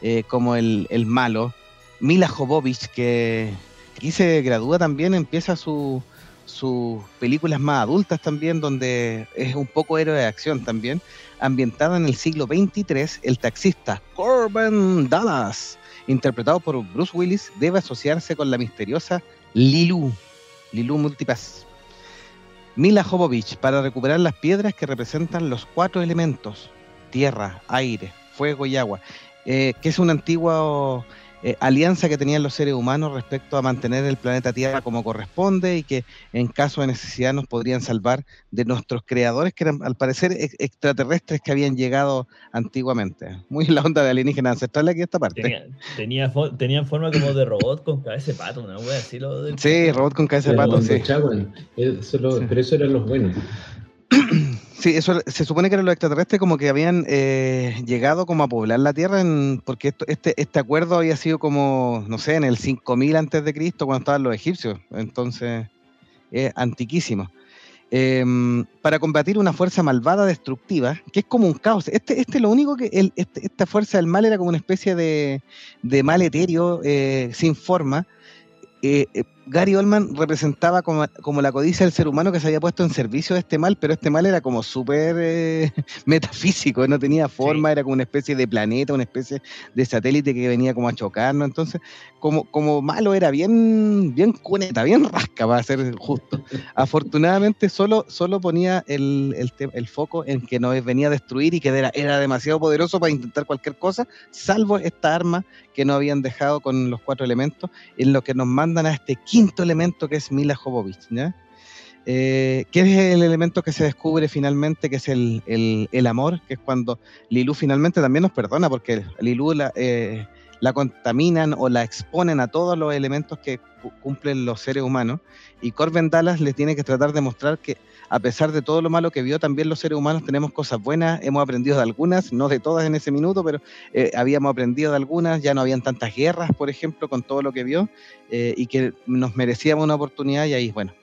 eh, como el, malo, Mila Jovovich, que aquí se gradúa también, empieza sus películas más adultas también, donde es un poco héroe de acción también ambientada en el siglo XXIII, el taxista Corbin Dallas, interpretado por Bruce Willis, debe asociarse con la misteriosa Lilu, Lilu Multipass. Mila Jovovich para recuperar las piedras que representan los cuatro elementos, tierra, aire, fuego y agua, eh, que es un antiguo eh, alianza que tenían los seres humanos respecto a mantener el planeta Tierra como corresponde y que en caso de necesidad nos podrían salvar de nuestros creadores, que eran al parecer extraterrestres que habían llegado antiguamente. Muy en la onda de alienígenas ancestrales aquí esta parte. Tenía, tenían forma como de robot con cabeza de pato, una wea así. Lo del... Sí, robot con cabeza de pato, sí. Pero eso eran los buenos. *clears throat* Sí, eso se supone que eran los extraterrestres como que habían eh, llegado como a poblar la Tierra, porque este, este acuerdo había sido como, no sé, en el 5000 antes de Cristo, cuando estaban los egipcios, entonces es antiquísimo. Em, para combatir una fuerza malvada destructiva, que es como un caos. Este, este lo único que el, este, esta fuerza del mal era como una especie de, de mal etéreo eh, sin forma. Gary Oldman representaba como, la codicia del ser humano que se había puesto en servicio de este mal, pero este mal era como súper eh, *laughs* metafísico, no tenía forma, era como una especie de planeta, una especie de satélite que venía como a chocarnos. Entonces, como, como malo era bien, bien cuneta, bien rasca, para ser justo. *laughs* Afortunadamente, solo, solo ponía el, el, foco en que nos venía a destruir y que era, era demasiado poderoso para intentar cualquier cosa, salvo esta arma que no habían dejado con los cuatro elementos, en lo que nos mandan a este quinto elemento que es Mila Jovovich, ¿ya? Eh, que es el elemento que se descubre finalmente, que es el, el, amor, que es cuando Lilu finalmente también nos perdona, porque Lilu la, eh, la contaminan o la exponen a todos los elementos que cumplen los seres humanos, y Corbin Dallas le tiene que tratar de mostrar que a pesar de todo lo malo que vio, también los seres humanos tenemos cosas buenas, hemos aprendido de algunas, no de todas en ese minuto, pero eh, habíamos aprendido de algunas, ya no habían tantas guerras, por ejemplo, con todo lo que vio, eh, y que nos merecíamos una oportunidad y ahí, bueno,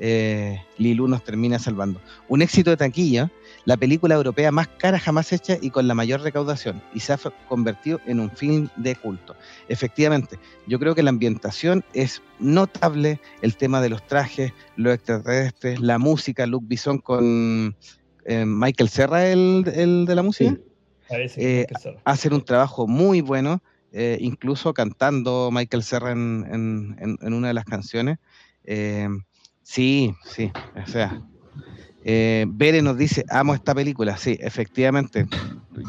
eh, Lilu nos termina salvando. Un éxito de taquilla, la película europea más cara jamás hecha y con la mayor recaudación, y se ha convertido en un film de culto. Efectivamente, yo creo que la ambientación es notable, el tema de los trajes, los extraterrestres, la música, Luke Bison con eh, Michael Serra, el, de la música. Eh, hacen un trabajo muy bueno, eh, incluso cantando Michael Serra en, en, una de las canciones. sí, sí, o sea, eh, Bere nos dice, amo esta película, sí, efectivamente.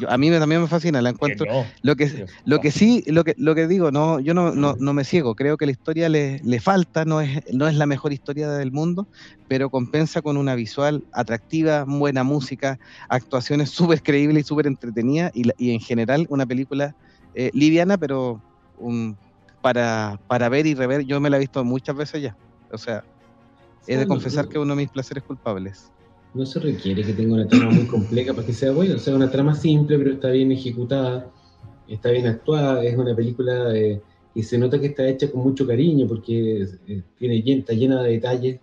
a mí también me fascina, la encuentro. Lo que, lo que sí, lo que, lo que digo, no, yo no, no, me ciego, creo que la historia le, le, falta, no es, no es la mejor historia del mundo, pero compensa con una visual atractiva, buena música, actuaciones súper creíbles y súper entretenidas, y, y, en general una película eh, liviana, pero un, para, para ver y rever, yo me la he visto muchas veces ya. O sea, he de confesar que es uno de mis placeres culpables no se requiere que tenga una trama muy compleja para que sea bueno, o sea, una trama simple, pero está bien ejecutada, está bien actuada, es una película y que se nota que está hecha con mucho cariño porque tiene, está llena de detalles,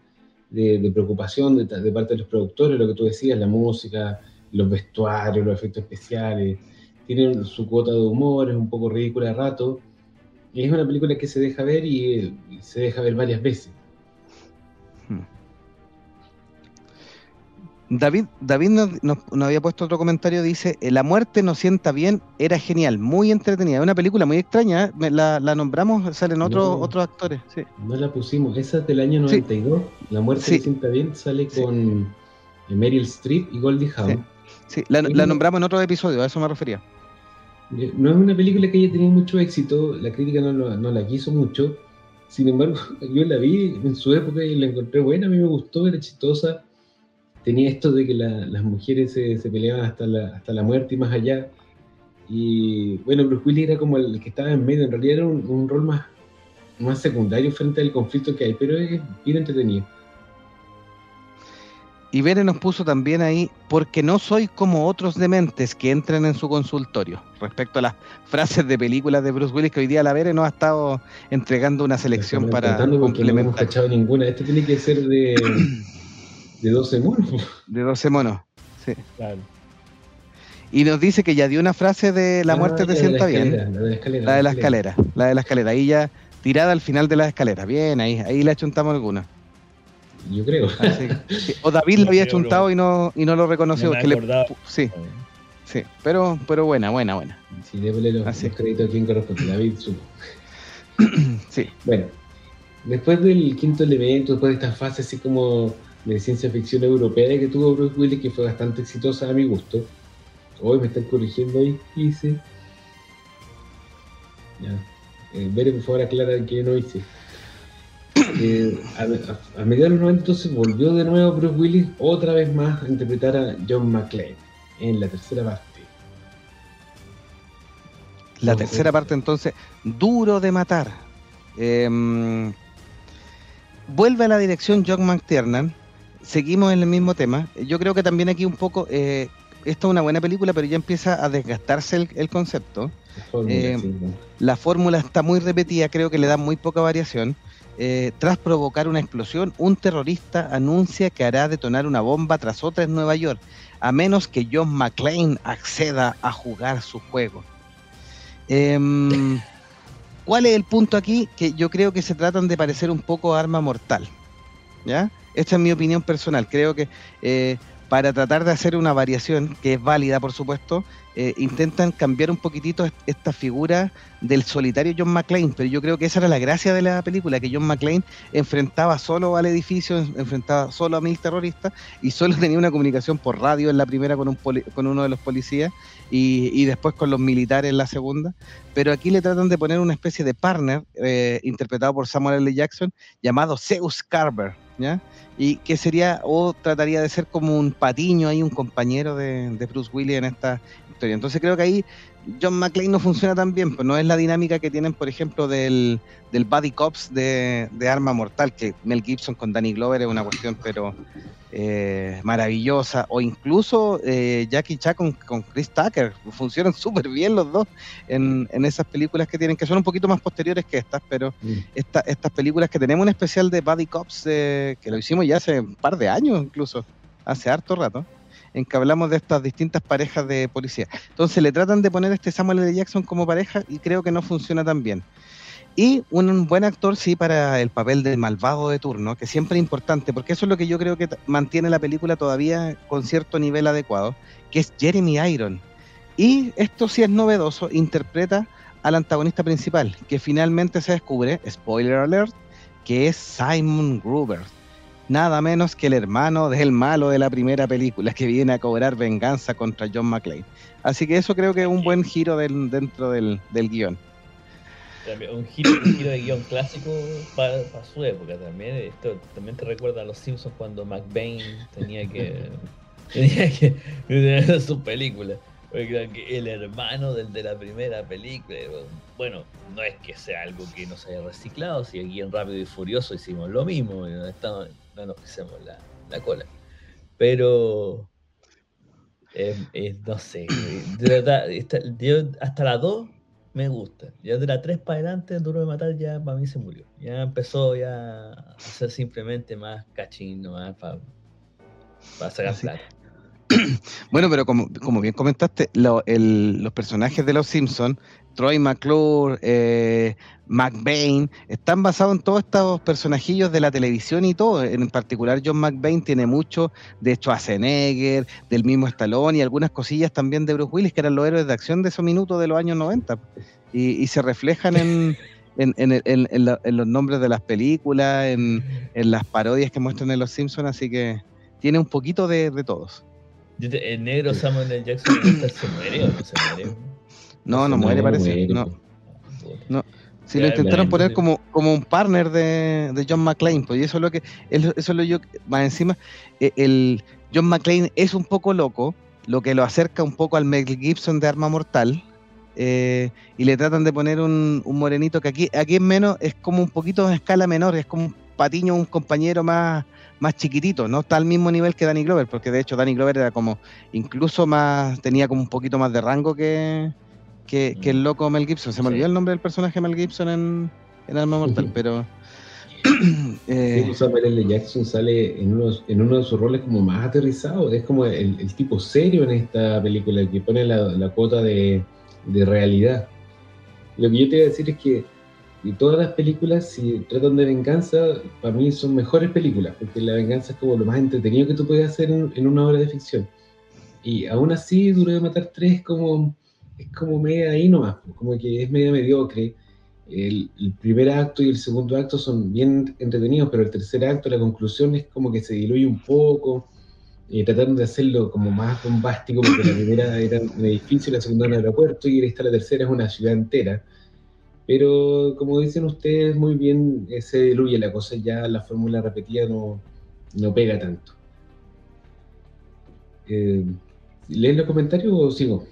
de, preocupación de, parte de los productores, lo que tú decías, la música, los vestuarios, los efectos especiales, tiene su cuota de humor, es un poco ridícula a rato, y es una película que se deja ver y se deja ver varias veces. David, David nos, había puesto otro comentario, dice, eh, La muerte nos sienta bien, era genial, muy entretenida, es una película muy extraña, ¿eh? la, nombramos, salen otros otros actores. No la pusimos, esa es del año 92, La muerte nos sienta bien, sale con eh, Meryl Streep y Goldie Hawn. Sí, la, nombramos en otro episodio, a eso me refería. No es una película que haya tenido mucho éxito, la crítica no, no la quiso mucho, sin embargo, *laughs* yo la vi en su época y la encontré buena, a mí me gustó, era chistosa tenía esto de que las mujeres se, peleaban hasta la, hasta la muerte y más allá. Y bueno, Bruce Willis era como el que estaba en medio, en realidad era un, rol más, más secundario frente al conflicto que hay, pero es bien entretenido. Y Bere nos puso también ahí, porque no soy como otros dementes que entran en su consultorio. Respecto a las frases de películas de Bruce Willis, que hoy día la Bere nos ha estado entregando una selección para complementar. No hemos ninguna. Este tiene que ser de, *clears throat* De 12 monos. De 12 monos, sí. Claro. Y nos dice que ya dio una frase de la ah, muerte te sienta bien. La de la escalera. La de la escalera. La de la escalera. Ahí ya tirada al final de la escalera. Bien, ahí, ahí le achuntamos alguna. Yo creo. O David lo había achuntado y no, y no lo reconoció. sí. Sí, pero, pero buena, buena, buena. Sí, déjale los, los créditos a quien corresponde. David supo. *clears throat* sí. Bueno, después del quinto elemento, después de esta fase así como de ciencia ficción europea que tuvo Bruce Willis, que fue bastante exitosa a mi gusto. Hoy me están corrigiendo ahí, hice. Ya. Eh, Bere, por favor, aclara que no hice. *coughs* Eh, a, a, a, mediados de los 90 entonces volvió de nuevo Bruce Willis otra vez más a interpretar a John McClane en la tercera parte. La tercera parte entonces, duro de matar. Eh, vuelve a la dirección John McTiernan. Seguimos en el mismo tema. Yo creo que también aquí un poco, eh, esta es una buena película, pero ya empieza a desgastarse el, el concepto. Eh, la fórmula está muy repetida, creo que le da muy poca variación. Eh, tras provocar una explosión, un terrorista anuncia que hará detonar una bomba tras otra en Nueva York, a menos que John McClane acceda a jugar su juego. Eh, ¿Cuál es el punto aquí? Que yo creo que se tratan de parecer un poco arma mortal. ¿Ya? Esta es mi opinión personal. Creo que eh, para tratar de hacer una variación, que es válida por supuesto, eh, intentan cambiar un poquitito esta figura del solitario John McClane, pero yo creo que esa era la gracia de la película, que John McClane enfrentaba solo al edificio, enfrentaba solo a mil terroristas y solo *laughs* tenía una comunicación por radio en la primera con, un con uno de los policías y, y, después con los militares en la segunda, pero aquí le tratan de poner una especie de partner eh, interpretado por Samuel L. Jackson llamado Zeus Carver, ¿ya? y que sería o trataría de ser como un patiño ahí, un compañero de, de Bruce Willis en esta historia. Entonces creo que ahí John McClane no funciona tan bien, pues no es la dinámica que tienen, por ejemplo, del, del Buddy Cops de, de, Arma Mortal, que Mel Gibson con Danny Glover es una cuestión, pero eh, maravillosa, o incluso eh, Jackie Chan con, con, Chris Tucker, funcionan súper bien los dos en, en, esas películas que tienen, que son un poquito más posteriores que estas, pero mm. esta, estas películas que tenemos un especial de Buddy Cops, eh, que lo hicimos ya hace un par de años incluso, hace harto rato en que hablamos de estas distintas parejas de policía. Entonces le tratan de poner este Samuel L. Jackson como pareja y creo que no funciona tan bien. Y un buen actor, sí, para el papel del malvado de turno, que siempre es importante, porque eso es lo que yo creo que mantiene la película todavía con cierto nivel adecuado, que es Jeremy Iron. Y esto sí es novedoso, interpreta al antagonista principal, que finalmente se descubre, spoiler alert, que es Simon Gruber, nada menos que el hermano del malo de la primera película, que viene a cobrar venganza contra John McClane. Así que eso creo que es un buen giro del, dentro del, del guion. Un giro, un giro, de guion clásico para, para, su época también. Esto también te recuerda a los Simpsons cuando McBain tenía que *laughs* tenía que tener su película. Porque el hermano del de la primera película, bueno, no es que sea algo que nos haya reciclado, si aquí en Rápido y Furioso hicimos lo mismo, no, estamos, no nos pisemos la, la cola. Pero, eh, eh, no sé, de verdad, yo hasta la 2 me gusta. Ya de la 3 para adelante, Duro de Matar ya para mí se murió. Ya empezó ya a ser simplemente más cachino, más para pa sacar plata. *clears throat* Bueno, pero como, como bien comentaste, lo, el, los personajes de los Simpsons, Troy McClure, eh, McBain, están basados en todos estos personajillos de la televisión y todo. En particular, John McBain tiene mucho de Schwarzenegger, del mismo Stallone y algunas cosillas también de Bruce Willis, que eran los héroes de acción de esos minutos de los años 90. Y, y se reflejan en, *laughs* en, en, en, en, los nombres de las películas, en, las parodias que muestran en Los Simpsons, así que tiene un poquito de, de todos. El negro Samuel L. Jackson se muere o no se muere. No, no, muere, parece. No. no. Si lo intentaron poner como, como un partner de, de John McClane, pues y eso es lo que, eso es lo yo, más encima, el John McClane es un poco loco, lo que lo acerca un poco al Mel Gibson de Arma Mortal, eh, y le tratan de poner un, un, morenito que aquí, aquí es menos, es como un poquito en escala menor, es como un patiño, un compañero más, más chiquitito, no está al mismo nivel que Danny Glover, porque de hecho Danny Glover era como, incluso más, tenía como un poquito más de rango que, que, que el loco Mel Gibson. Se me sí. olvidó el nombre del personaje Mel Gibson en, en Alma Mortal, pero... *clears throat* eh, sí, Samuel L. Jackson sale en uno, en uno de sus roles como más aterrizado, es como el, el tipo serio en esta película, el que pone la, la cuota de, de realidad. Lo que yo te voy a decir es que y todas las películas, si tratan de venganza, para mí son mejores películas, porque la venganza es como lo más entretenido que tú puedes hacer en, en una obra de ficción. Y aún así, Duro de Matar 3 es como, es como media ahí nomás, como que es media mediocre. el, primer acto y el segundo acto son bien entretenidos, pero el tercer acto, la conclusión es como que se diluye un poco. y trataron de hacerlo como más bombástico, porque la primera era un edificio, la segunda un aeropuerto, y esta la tercera es una ciudad entera. Pero como dicen ustedes muy bien, eh, se diluye la cosa, ya la fórmula repetida no, no pega tanto. Eh, ¿Leen los comentarios o sigo?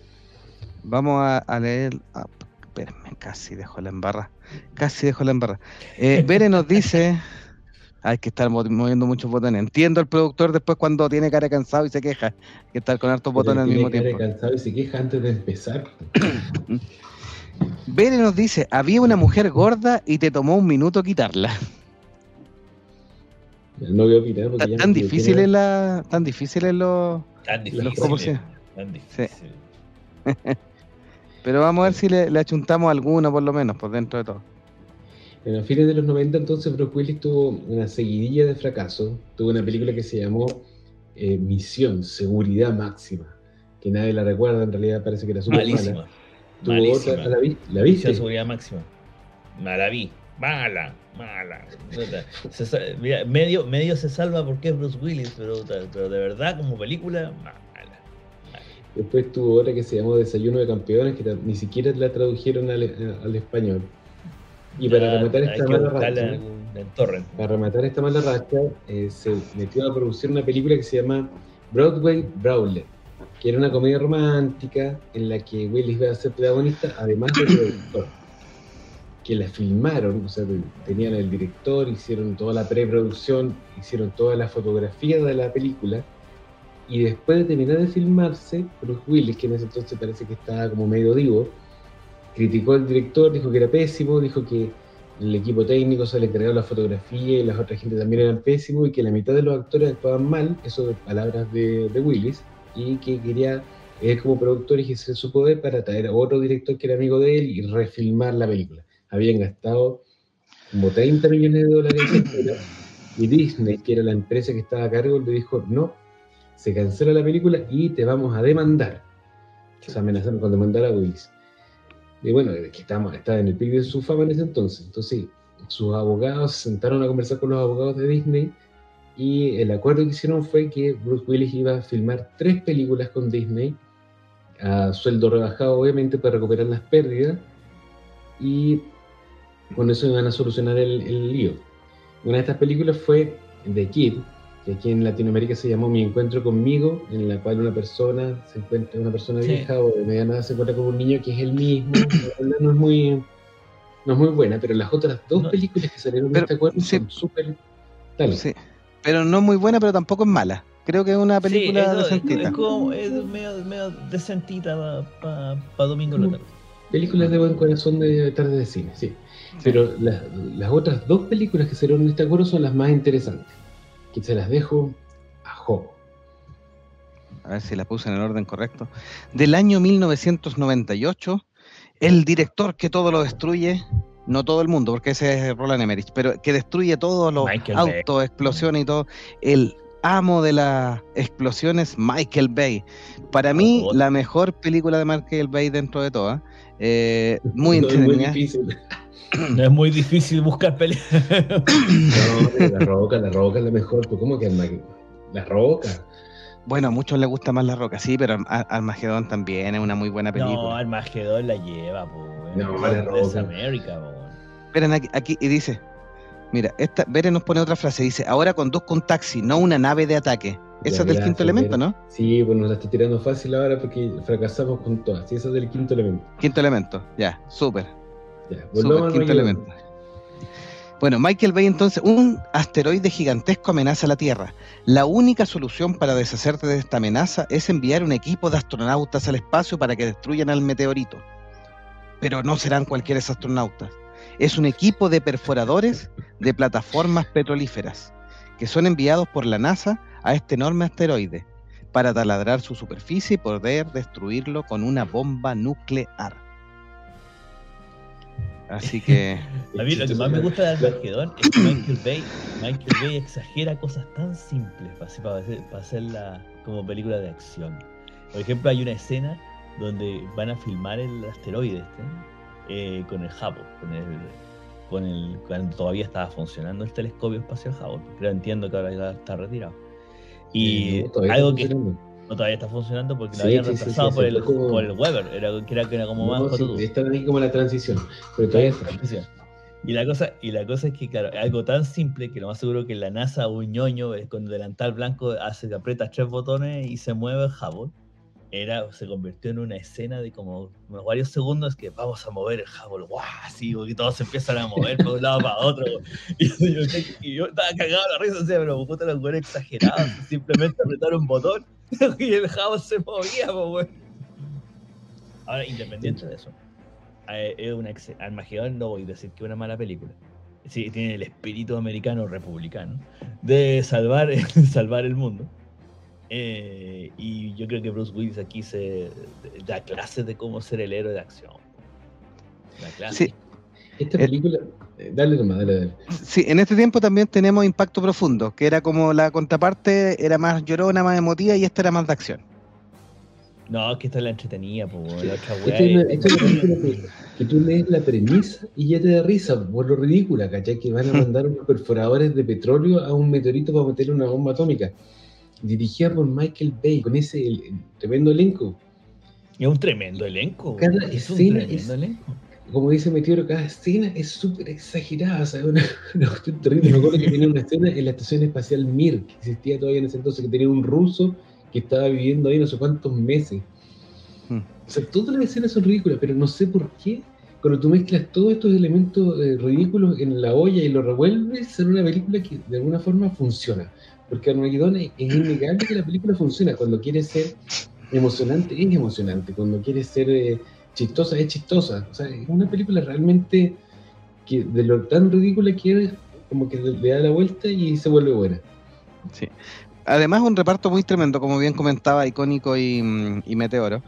Vamos a, leer. Ah, espérenme, casi dejo la embarra. Casi dejo la embarra. Eh, *laughs* Bere nos dice. Hay que estar moviendo muchos botones. Entiendo el productor después cuando tiene cara cansado y se queja. que estar con hartos botones al mismo tiempo. Tiene cara cansado y se queja antes de empezar. *coughs* Bere nos dice: Había una mujer gorda y te tomó un minuto quitarla. No voy a opinar porque tan, difícil es la, tan difícil es lo, tan difícil, tan difícil. *laughs* Pero vamos a ver si le, achuntamos alguna por lo menos, por dentro de todo. En los fines de los 90 entonces Bruce Willis tuvo una seguidilla de fracaso. Tuvo una película que se llamó eh, Misión, Seguridad Máxima, que nadie la recuerda, en realidad parece que era súper mala. Tuvo otra, ¿la, vi, ¿la viste? Misión, Seguridad Máxima. No, la vi. Mala, mala. medio, medio se salva porque es Bruce Willis, pero, pero de verdad como película, mala. Después tuvo otra que se llamó Desayuno de Campeones, que ni siquiera la tradujeron al, español. Y para rematar esta mala racha, para rematar esta mala racha, eh, se metió a producir una película que se llama Broadway Brawler, que era una comedia romántica en la que Willis iba a ser protagonista, además de productor. *coughs* Que la filmaron, o sea, tenían el director, hicieron toda la preproducción, hicieron toda la fotografía de la película y después de terminar de filmarse, Bruce Willis, que en ese entonces parece que estaba como medio divo, criticó al director, dijo que era pésimo, dijo que el equipo técnico se le encargaba la fotografía y las otras gente también eran pésimos y que la mitad de los actores actuaban mal, eso de palabras de, Willis, y que quería él como productor ejercer su poder para traer a otro director que era amigo de él y refilmar la película. Habían gastado como 30 millones de dólares *coughs* y Disney, que era la empresa que estaba a cargo, le dijo, no, se cancela la película y te vamos a demandar. Se amenazaron con demandar a Willis. Y bueno, que estaba, estaba en el pico de su fama en ese entonces. Entonces, sus abogados se sentaron a conversar con los abogados de Disney y el acuerdo que hicieron fue que Bruce Willis iba a filmar tres películas con Disney a sueldo rebajado, obviamente, para recuperar las pérdidas y con eso iban a solucionar el, el lío. Una de estas películas fue The Kid, que aquí en Latinoamérica se llamó Mi Encuentro conmigo, en la cual una persona se encuentra, una persona vieja o de mediana edad se encuentra con un niño que es el mismo. no es muy no es muy buena, pero las otras dos películas que salieron de este acuerdo son súper Sí, pero no muy buena, pero tampoco es mala. Creo que es una película decentita. Es, como, es medio, medio decentita para pa, domingo la tarde. Películas de buen corazón de tarde de cine, sí. Pero las, las otras dos películas que salieron de este acuerdo son las más interesantes que se las dejo a Job. A ver si la puse en el orden correcto. Del año 1998, el director que todo lo destruye, no todo el mundo, porque ese es Roland Emmerich, pero que destruye todos los autos, explosiones y todo, el amo de las explosiones, Michael Bay. Para mí, la mejor película de Michael Bay dentro de todas. Eh, muy *laughs* entretenida. No es muy difícil buscar peleas. No, la roca, la roca es la mejor. Pues, ¿Cómo que la roca? Bueno, a muchos les gusta más la roca, sí, pero Armagedón también es una muy buena película. No, Armagedón la lleva, pues. No, la roca. América, Esperen aquí, aquí, y dice, mira, esta, Bere nos pone otra frase, dice, ahora conduzco un taxi, no una nave de ataque. Esa es del quinto elemento, ¿no? Sí, pues nos la estoy tirando fácil ahora porque fracasamos con todas. Sí, esa es del quinto elemento. Quinto elemento, ya, súper. Bueno, Michael Bay entonces, un asteroide gigantesco amenaza la Tierra. La única solución para deshacerte de esta amenaza es enviar un equipo de astronautas al espacio para que destruyan al meteorito. Pero no serán cualquiera astronautas. Es un equipo de perforadores de plataformas petrolíferas que son enviados por la NASA a este enorme asteroide para taladrar su superficie y poder destruirlo con una bomba nuclear. Así que. *laughs* A mí lo que más me gusta de Armagedón es que Michael Bay, Michael Bay exagera cosas tan simples para, para hacerla como película de acción. Por ejemplo, hay una escena donde van a filmar el asteroide este, eh, con el Hubble, con el, con el, cuando todavía estaba funcionando el telescopio espacial Hubble, pero entiendo que ahora ya está retirado. Y Sí, algo que funcionando. No todavía está funcionando porque Sí, lo habían sí, sí, reemplazado sí, por, sí, el, como- por el Weber, era, que era, que era como más No, sí, cotudo. está ahí como la transición. Pero todavía está. Y la cosa, y la cosa es que, claro, algo tan simple que lo más seguro que la NASA o un ñoño con delantal blanco hace que aprietas tres botones y se mueve el Hubble. Era, se convirtió en una escena de como unos varios segundos que vamos a mover el Hubble, ¡guau! Así, porque todos se empiezan a mover de un lado para otro. Y yo, yo- y yo estaba cagado la risa, decía, pero puta, los güeyes exagerados, simplemente apretaron un botón *laughs* y el Hubble se movía, pues, güey. Ahora, independiente de eso, eh, es una Armagedón no voy a decir que es una mala película. Sí, tiene el espíritu americano republicano de salvar, *laughs* salvar el mundo. Eh, y yo creo que Bruce Willis aquí se da clases de cómo ser el héroe de acción. Da clases. Sí. Esta película. Eh, Dale nomás, dale, dale. Sí, en este tiempo también tenemos Impacto Profundo, que era como la contraparte, era más llorona, más emotiva y esta era más de acción. No, es que esta es la entretenida, pues, la otra Esta weá es una, es- esta es una película que, que tú lees la premisa y ya te da risa por lo ridícula, ¿cachai? Que van a *laughs* mandar unos perforadores de petróleo a un meteorito para meter una bomba atómica. Dirigida por Michael Bay, con ese el- el tremendo elenco. es un tremendo elenco. Cada es un tremendo es- elenco. Como dice Meteoro, cada escena es súper exagerada, o sea, una, *laughs* una cuestión terrible. Me acuerdo que tenía una escena en la estación espacial Mir, que existía todavía en ese entonces, que tenía un ruso que estaba viviendo ahí no sé cuántos meses. Hmm. O sea, todas las escenas son ridículas, pero no sé por qué, cuando tú mezclas todos estos elementos eh, ridículos en la olla y los revuelves, en una película que de alguna forma funciona. Porque Armageddon es, es innegable que la película funciona. Cuando quiere ser emocionante, es emocionante. Cuando quiere ser eh, chistosa, es chistosa. O sea, es una película realmente que de lo tan ridícula que es, como que le da la vuelta y se vuelve buena. Sí. Además, un reparto muy tremendo, como bien comentaba, icónico y, mm, y meteoro.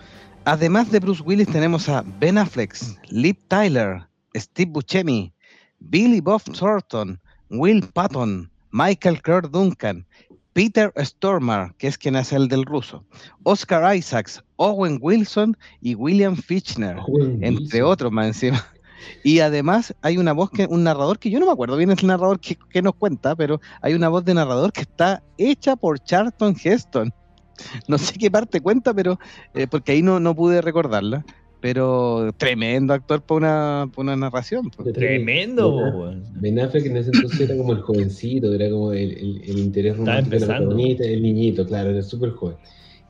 Además de Bruce Willis, tenemos a Ben Affleck, Liv Tyler, Steve Buscemi, Billy Bob Thornton, Will Patton, Michael Clark Duncan, Peter Stormare, que es quien hace el del ruso, Oscar Isaacs, Owen Wilson y William Fichtner, Owen entre Wilson. otros más encima. *laughs* Y además hay una voz que, un narrador que yo no me acuerdo bien el narrador que, que nos cuenta, pero hay una voz de narrador que está hecha por Charlton Heston. *laughs* No sé qué parte cuenta, pero eh, porque ahí no, no pude recordarla. Pero tremendo actor para una, pa' una narración. pues. Tremendo, Ben- Affleck en ese entonces era como el jovencito, era como el, el- el interés romántico de la empezando. protagonista, el niñito, claro, era súper joven.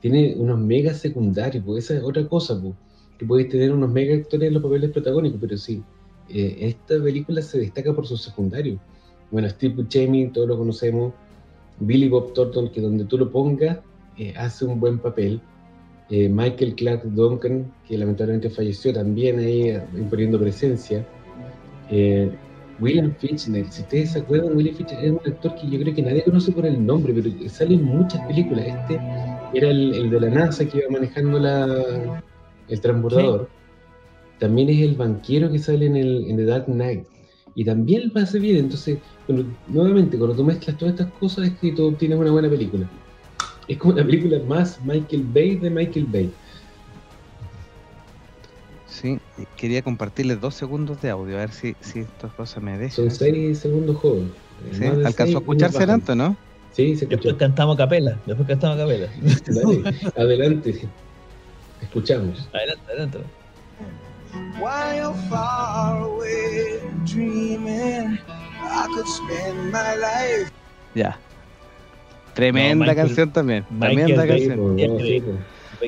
Tiene unos mega secundarios, pues esa es otra cosa, pues, que podéis tener unos mega actores en los papeles protagónicos, pero sí, eh, esta película se destaca por sus secundarios. Bueno, Steve Buscemi, todos lo conocemos, Billy Bob Thornton, que donde tú lo pongas, eh, hace un buen papel. Eh, Michael Clark Duncan, que lamentablemente falleció también ahí imponiendo presencia. Eh, William Fichtner, si ustedes se acuerdan, William Fichtner es un actor que yo creo que nadie conoce por el nombre, pero sale en muchas películas. Este era el, el de la NASA que iba manejando la, el transbordador. También es el banquero que sale en, el, en The Dark Knight. Y también lo hace bien. Entonces, nuevamente, cuando tú mezclas todas estas cosas, es que tú obtienes una buena película. Es como la película más Michael Bay de Michael Bay. Sí, quería compartirles dos segundos de audio, a ver si, si estas cosas me dejan. Son seis segundos joven. Sí, ¿Alcanzó a escucharse adelante, no? Sí, se escuchó. Después cantamos a capela. Después cantamos a capela. *laughs* Dale, adelante. Escuchamos. Adelante, adelante. While far away dreaming, I could spend my life. Ya. Tremenda No, Michael- canción también. Michael Tremenda canción. *coughs* no, creí. *coughs*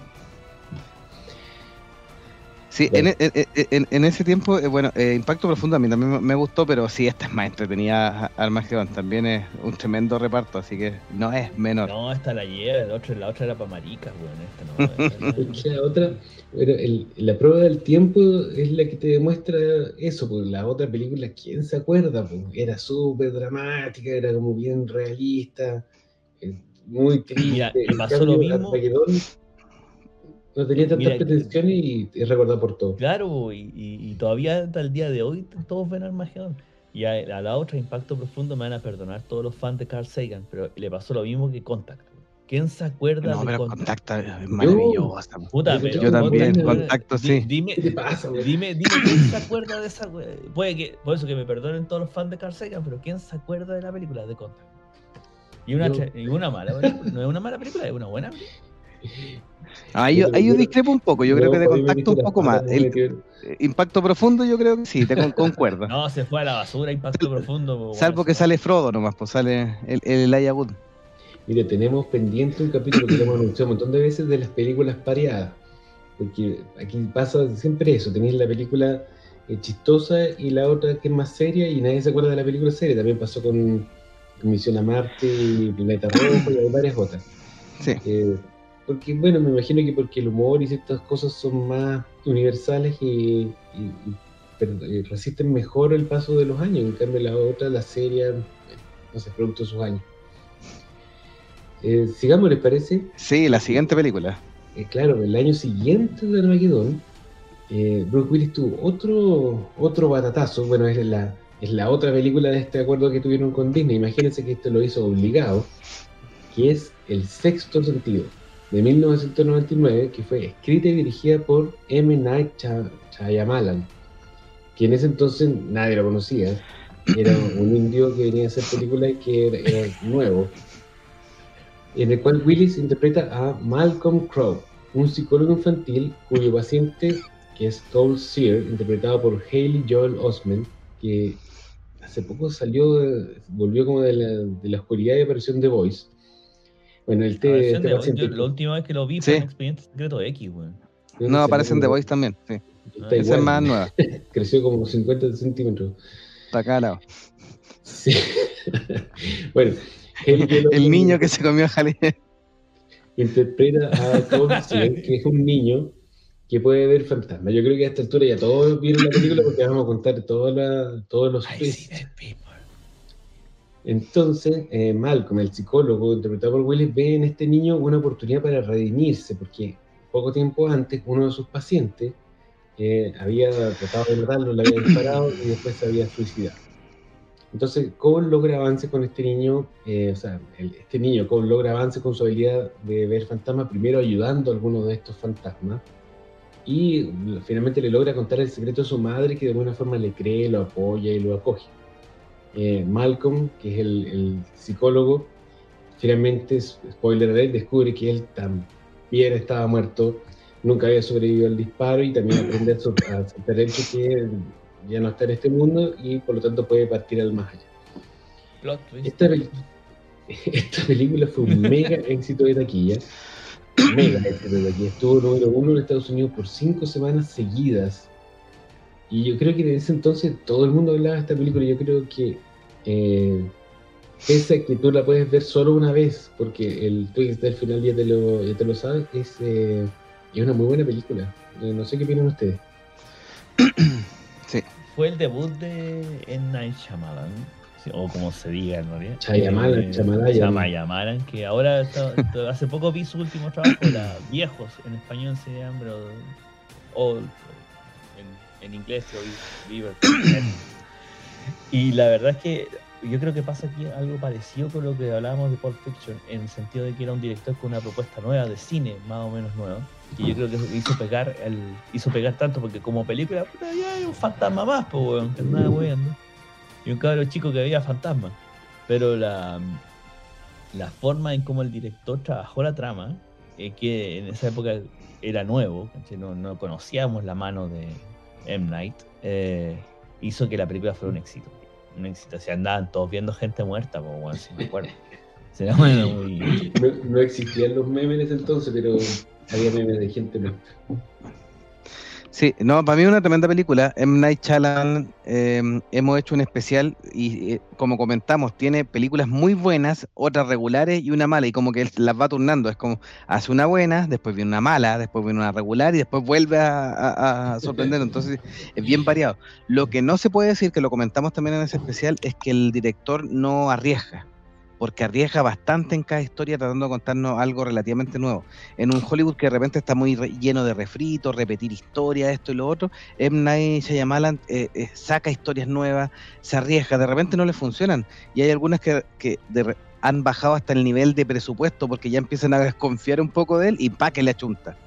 *laughs* Sí, en, Bueno. e- e- e- en- en ese tiempo, eh, bueno, eh, Impacto Profundo a mí también me- me gustó, pero sí, esta es más entretenida, Armagedón. También es un tremendo reparto, así que no es menor. No, esta la lleva, la otra, la otra era para maricas, weón. Esta no. *laughs* Es que la otra, bueno, el- la prueba del tiempo es la que te demuestra eso, pues la otra película, ¿quién se acuerda? Pues era súper dramática, era como bien realista, eh, muy triste. Mira, En pasó cambio, lo mismo. No tenía tantas Mira, pretensiones y es recordado por todo. Claro, y, y- y todavía hasta el día de hoy todos ven Armagedón. Y a, a la otra, Impacto Profundo, me van a perdonar todos los fans de Carl Sagan, pero le pasó lo mismo que Contact. ¿Quién se acuerda No, de pero Contact? contacta es maravillosa. Puta, Yo pero Yo también, Contact, contacto, di- sí. Dime, ¿Qué te pasa, güey? dime, dime quién se acuerda de esa? Puede que, por eso que me perdonen todos los fans de Carl Sagan, pero ¿quién se acuerda de la película de Contact? Y una, Yo- y una mala película, no es una mala película, es una buena película. Ahí yo, ahí yo discrepo un poco, yo creo que de contacto un poco más. El eh, impacto profundo yo creo que sí, te con- concuerdo. *laughs* No, se fue a la basura, impacto profundo. pues, Salvo bueno, que sale Frodo nomás, pues sale el, el Wood. Mire, tenemos pendiente un capítulo que lo hemos anunciado un montón de veces de las películas pareadas. Porque aquí pasa siempre eso, tenéis la película eh, chistosa y la otra que es más seria y nadie se acuerda de la película seria. También pasó con, con Misión a Marte y Planeta Rojo y *coughs* hay varias otras. Sí. Eh, porque, bueno, me imagino que porque el humor y ciertas cosas son más universales y, y- y- pero, eh, resisten mejor el paso de los años. En cambio, la otra, la serie, bueno, no sé, producto de sus años. Eh, sigamos, ¿les parece? Sí, la siguiente película. Eh, claro, el año siguiente de Armageddon, eh, Bruce Willis tuvo otro, otro batatazo. Bueno, es la, es la otra película de este acuerdo que tuvieron con Disney. Imagínense que esto lo hizo obligado, que es El Sexto Sentido, de 1999, que fue escrita y dirigida por M. Night Shy- Shyamalan, que en ese entonces nadie lo conocía. Era *clears throat* un indio que venía a hacer películas y que era, era nuevo en el cual Willis interpreta a Malcolm Crowe, un psicólogo infantil cuyo paciente, que es Cole Sear, interpretado por Haley Joel Osment, que hace poco salió, volvió como de la, de la oscuridad y apareció en The Voice. Bueno, el versión este de- paciente- yo la última vez que lo vi fue Sí. en Expediente Secreto X, weón. No, aparece en The Voice también. Sí. Esa es más nueva. *laughs* creció como 50 centímetros. Está lado. Sí. *laughs* bueno, El niño que se comió a interpreta a *laughs* Sear, que es un niño que puede ver fantasmas. Yo creo que a esta altura ya todos vieron la película porque vamos a contar toda la- todos los I twists. Entonces, eh, Malcolm, el psicólogo interpretado por Willis, ve en este niño una oportunidad para redimirse, porque poco tiempo antes uno de sus pacientes eh, había tratado de matarlo, le había disparado y después se había suicidado. Entonces, Cole logra avance con este niño, eh, o sea, este niño, Cole logra avance con su habilidad de ver fantasmas, primero ayudando a algunos de estos fantasmas, y finalmente le logra contar el secreto a su madre, que de alguna forma le cree, lo apoya y lo acoge. Eh, Malcolm, que es el, el psicólogo, finalmente, spoiler alert, descubre que él también estaba muerto, nunca había sobrevivido al disparo y también aprende a, so- a que ya no está en este mundo y por lo tanto puede partir al más allá. Plot. Esta, *laughs* esta película fue un mega éxito de taquilla. Mega éxito de taquilla. Estuvo número uno en Estados Unidos por cinco semanas seguidas. Y yo creo que en ese entonces todo el mundo hablaba de esta película. Yo creo que eh, esa que tú la puedes ver solo una vez, porque el twist del final ya te lo, ya te lo sabes, es, eh, es una muy buena película. Eh, no sé qué opinan ustedes. *coughs* Sí. Fue el debut de M. Night Shyamalan, o como se diga en realidad. Shyamalan, Eh, Shyamalan. Shyamalan, que ahora está- está- hace poco vi su último trabajo, la Viejos, en español se llama, pero Old, en, en inglés lo vi, Viver. Y la verdad es que yo creo que pasa aquí algo parecido con lo que hablábamos de Pulp Fiction, en el sentido de que era un director con una propuesta nueva de cine, más o menos nueva, y yo creo que hizo pegar el, hizo pegar tanto porque como película, puta, un fantasma más, weón, andaba weando. Y un cabro chico que veía fantasmas. Pero la, la forma en cómo el director trabajó la trama, eh, que en esa época era nuevo, no, no conocíamos la mano de M. Night, eh, hizo que la película fuera un éxito. Un éxito. Se andaban todos viendo gente muerta, pues bueno, si me acuerdo. *laughs* Será bueno, muy- No, no existían los memes en ese entonces, pero había memes de gente muerta. Sí, no, para mí es una tremenda película. M. Night Shyamalan, eh, hemos hecho un especial y eh, como comentamos, tiene películas muy buenas, otras regulares y una mala, y como que las va turnando. Es como, hace una buena, después viene una mala, después viene una regular y después vuelve a sorprender. Entonces es bien variado. Lo que no se puede decir, que lo comentamos también en ese especial, es que el director no arriesga. Porque arriesga bastante en cada historia tratando de contarnos algo relativamente nuevo en un Hollywood que de repente está muy re- lleno de refritos, repetir historias, esto y lo otro, M. Night Shyamalan eh, eh, saca historias nuevas, se arriesga, de repente no le funcionan, y hay algunas que, que han bajado hasta el nivel de presupuesto porque ya empiezan a desconfiar un poco de él y pa que le achunta.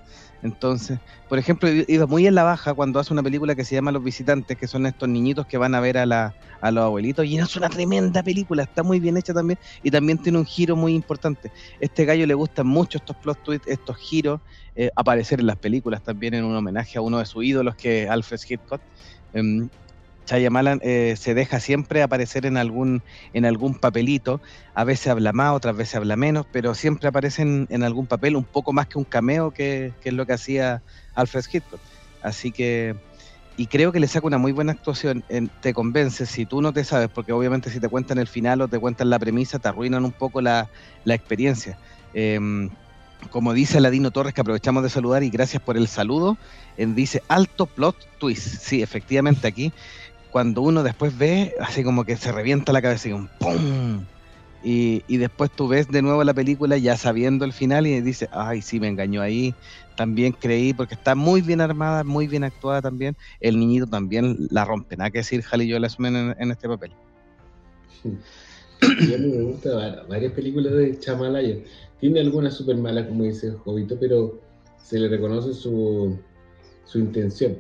Entonces, por ejemplo, iba muy en la baja cuando hace una película que se llama Los Visitantes, que son estos niñitos que van a ver a, la, a los abuelitos, y es una tremenda película, está muy bien hecha también, y también tiene un giro muy importante. Este gallo le gustan mucho estos plot twists, estos giros, eh, aparecer en las películas también en un homenaje a uno de sus ídolos, que es Alfred Hitchcock. Eh, Shyamalan eh, se deja siempre aparecer en algún, en algún papelito, a veces habla más, otras veces habla menos, pero siempre aparece en, algún papel, un poco más que un cameo, que, es lo que hacía Alfred Hitchcock. Así que, y creo que le saca una muy buena actuación, te convence, si tú no te sabes, porque obviamente si te cuentan el final o te cuentan la premisa, te arruinan un poco la, experiencia. Em, como dice Ladino Torres, que aprovechamos de saludar y gracias por el saludo, dice alto plot twist. Sí, efectivamente aquí cuando uno después ve, así como que se revienta la cabeza y un ¡pum! Y, y, después tú ves de nuevo la película ya sabiendo el final y dices, ay, sí, me engañó ahí. También creí, porque está muy bien armada, muy bien actuada también. El niñito también la rompe. Nada que decir, Jali yo la en, este papel. *coughs* a mí me gusta varias películas de Chamalaya. Tiene algunas súper malas, como dice Jovito, pero se le reconoce su, su intención.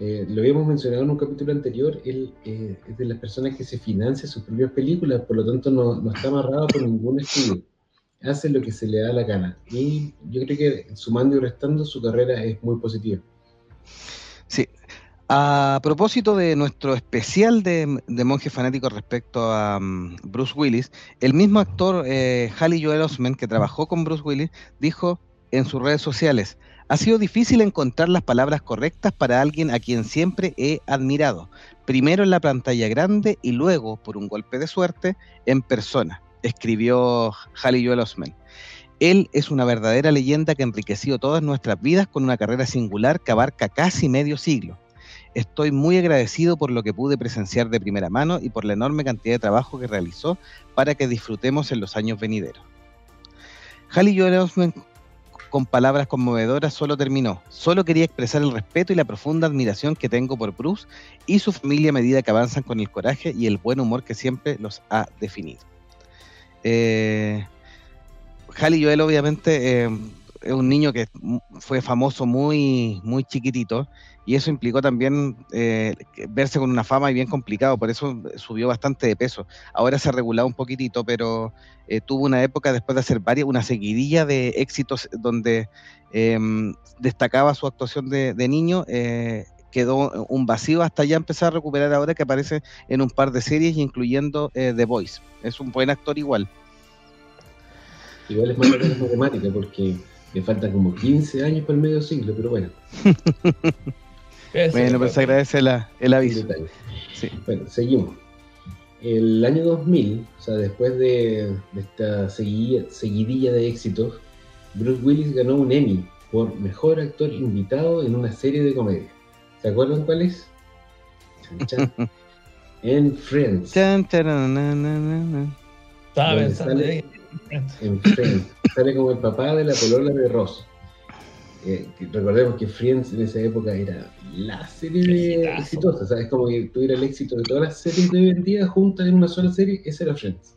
Eh, lo habíamos mencionado en un capítulo anterior, él eh, es de las personas que se financia sus propias películas, por lo tanto no, no, está amarrado por ningún estudio. Hace lo que se le da la gana. Y yo creo que sumando y restando su carrera es muy positiva. Sí. A propósito de nuestro especial de, de monje fanático respecto a um, Bruce Willis, el mismo actor eh, Halley Joel Osment, que trabajó con Bruce Willis, dijo en sus redes sociales, ha sido difícil encontrar las palabras correctas para alguien a quien siempre he admirado, primero en la pantalla grande y luego, por un golpe de suerte, en persona, escribió Halley Joel Osment. Él es una verdadera leyenda que ha enriquecido todas nuestras vidas con una carrera singular que abarca casi medio siglo. Estoy muy agradecido por lo que pude presenciar de primera mano y por la enorme cantidad de trabajo que realizó para que disfrutemos en los años venideros. Halley Joel con palabras conmovedoras solo terminó. Solo quería expresar el respeto y la profunda admiración que tengo por Bruce y su familia a medida que avanzan con el coraje y el buen humor que siempre los ha definido. Eh, Halley Joel obviamente eh, es un niño que fue famoso muy, muy chiquitito y eso implicó también eh, verse con una fama y bien complicado, por eso subió bastante de peso. Ahora se ha regulado un poquitito, pero eh, tuvo una época después de hacer varias, una seguidilla de éxitos donde em, destacaba su actuación de, niño. Eh, quedó un vacío hasta ya empezar a recuperar ahora que aparece en un par de series, incluyendo The Voice. Es un buen actor igual. Igual es matemática porque le faltan como 15 años para el medio siglo, pero bueno. *laughs* bueno, pues se agradece el aviso. Bueno, seguimos. El año 2000, o sea, después de, esta seguidilla de éxitos, Bruce Willis ganó un Emmy por mejor actor invitado en una serie de comedia. ¿Se acuerdan cuál es? *laughs* en Friends. Chan, sale, en Friends. Sale como el papá de la polola de Ross. Eh, recordemos que Friends en esa época era la serie de exitosa, o sea, es como que tuviera el éxito de todas las series de hoy en día juntas en una sola serie, esa era Friends.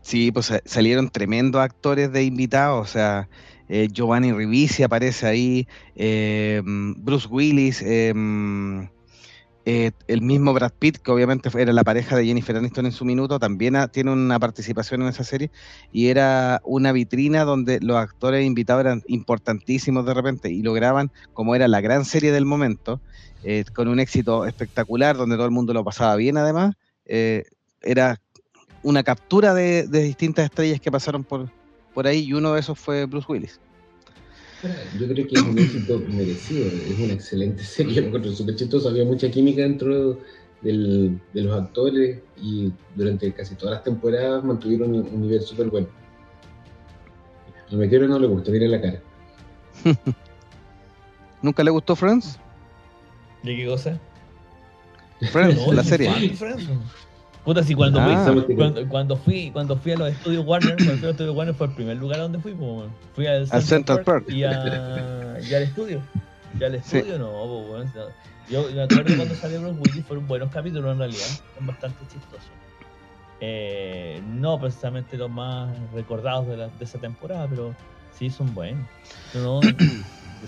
Sí, pues salieron tremendos actores de invitados, o sea, eh, Giovanni Ribisi aparece ahí, eh, Bruce Willis, eh, el mismo Brad Pitt, que obviamente era la pareja de Jennifer Aniston en su minuto, también tiene una participación en esa serie y era una vitrina donde los actores invitados eran importantísimos de repente y lograban, como era la gran serie del momento, eh, con un éxito espectacular donde todo el mundo lo pasaba bien además, eh, era una captura de, distintas estrellas que pasaron por, por ahí y uno de esos fue Bruce Willis. Yo creo que es un éxito merecido, es una excelente serie, me encuentro súper chistoso, había mucha química dentro de los actores y durante casi todas las temporadas mantuvieron un, nivel súper bueno. A me quiero no le gusta, mire la cara. *laughs* ¿Nunca le gustó Friends? ¿De qué cosa? Friends, la serie. Puta, si cuando, fui, ah. cuando, fui, cuando fui a los estudios Warner, cuando fui a los estudios Warner fue el primer lugar donde fui, fui al Central, Park, Y, a, y, al estudio. Y al estudio no, bueno, yo me acuerdo cuando salió Bruce Willis fueron buenos capítulos en realidad, son bastante chistosos. Eh, no precisamente los más recordados de, la- de esa temporada, pero sí son buenos. Yo no,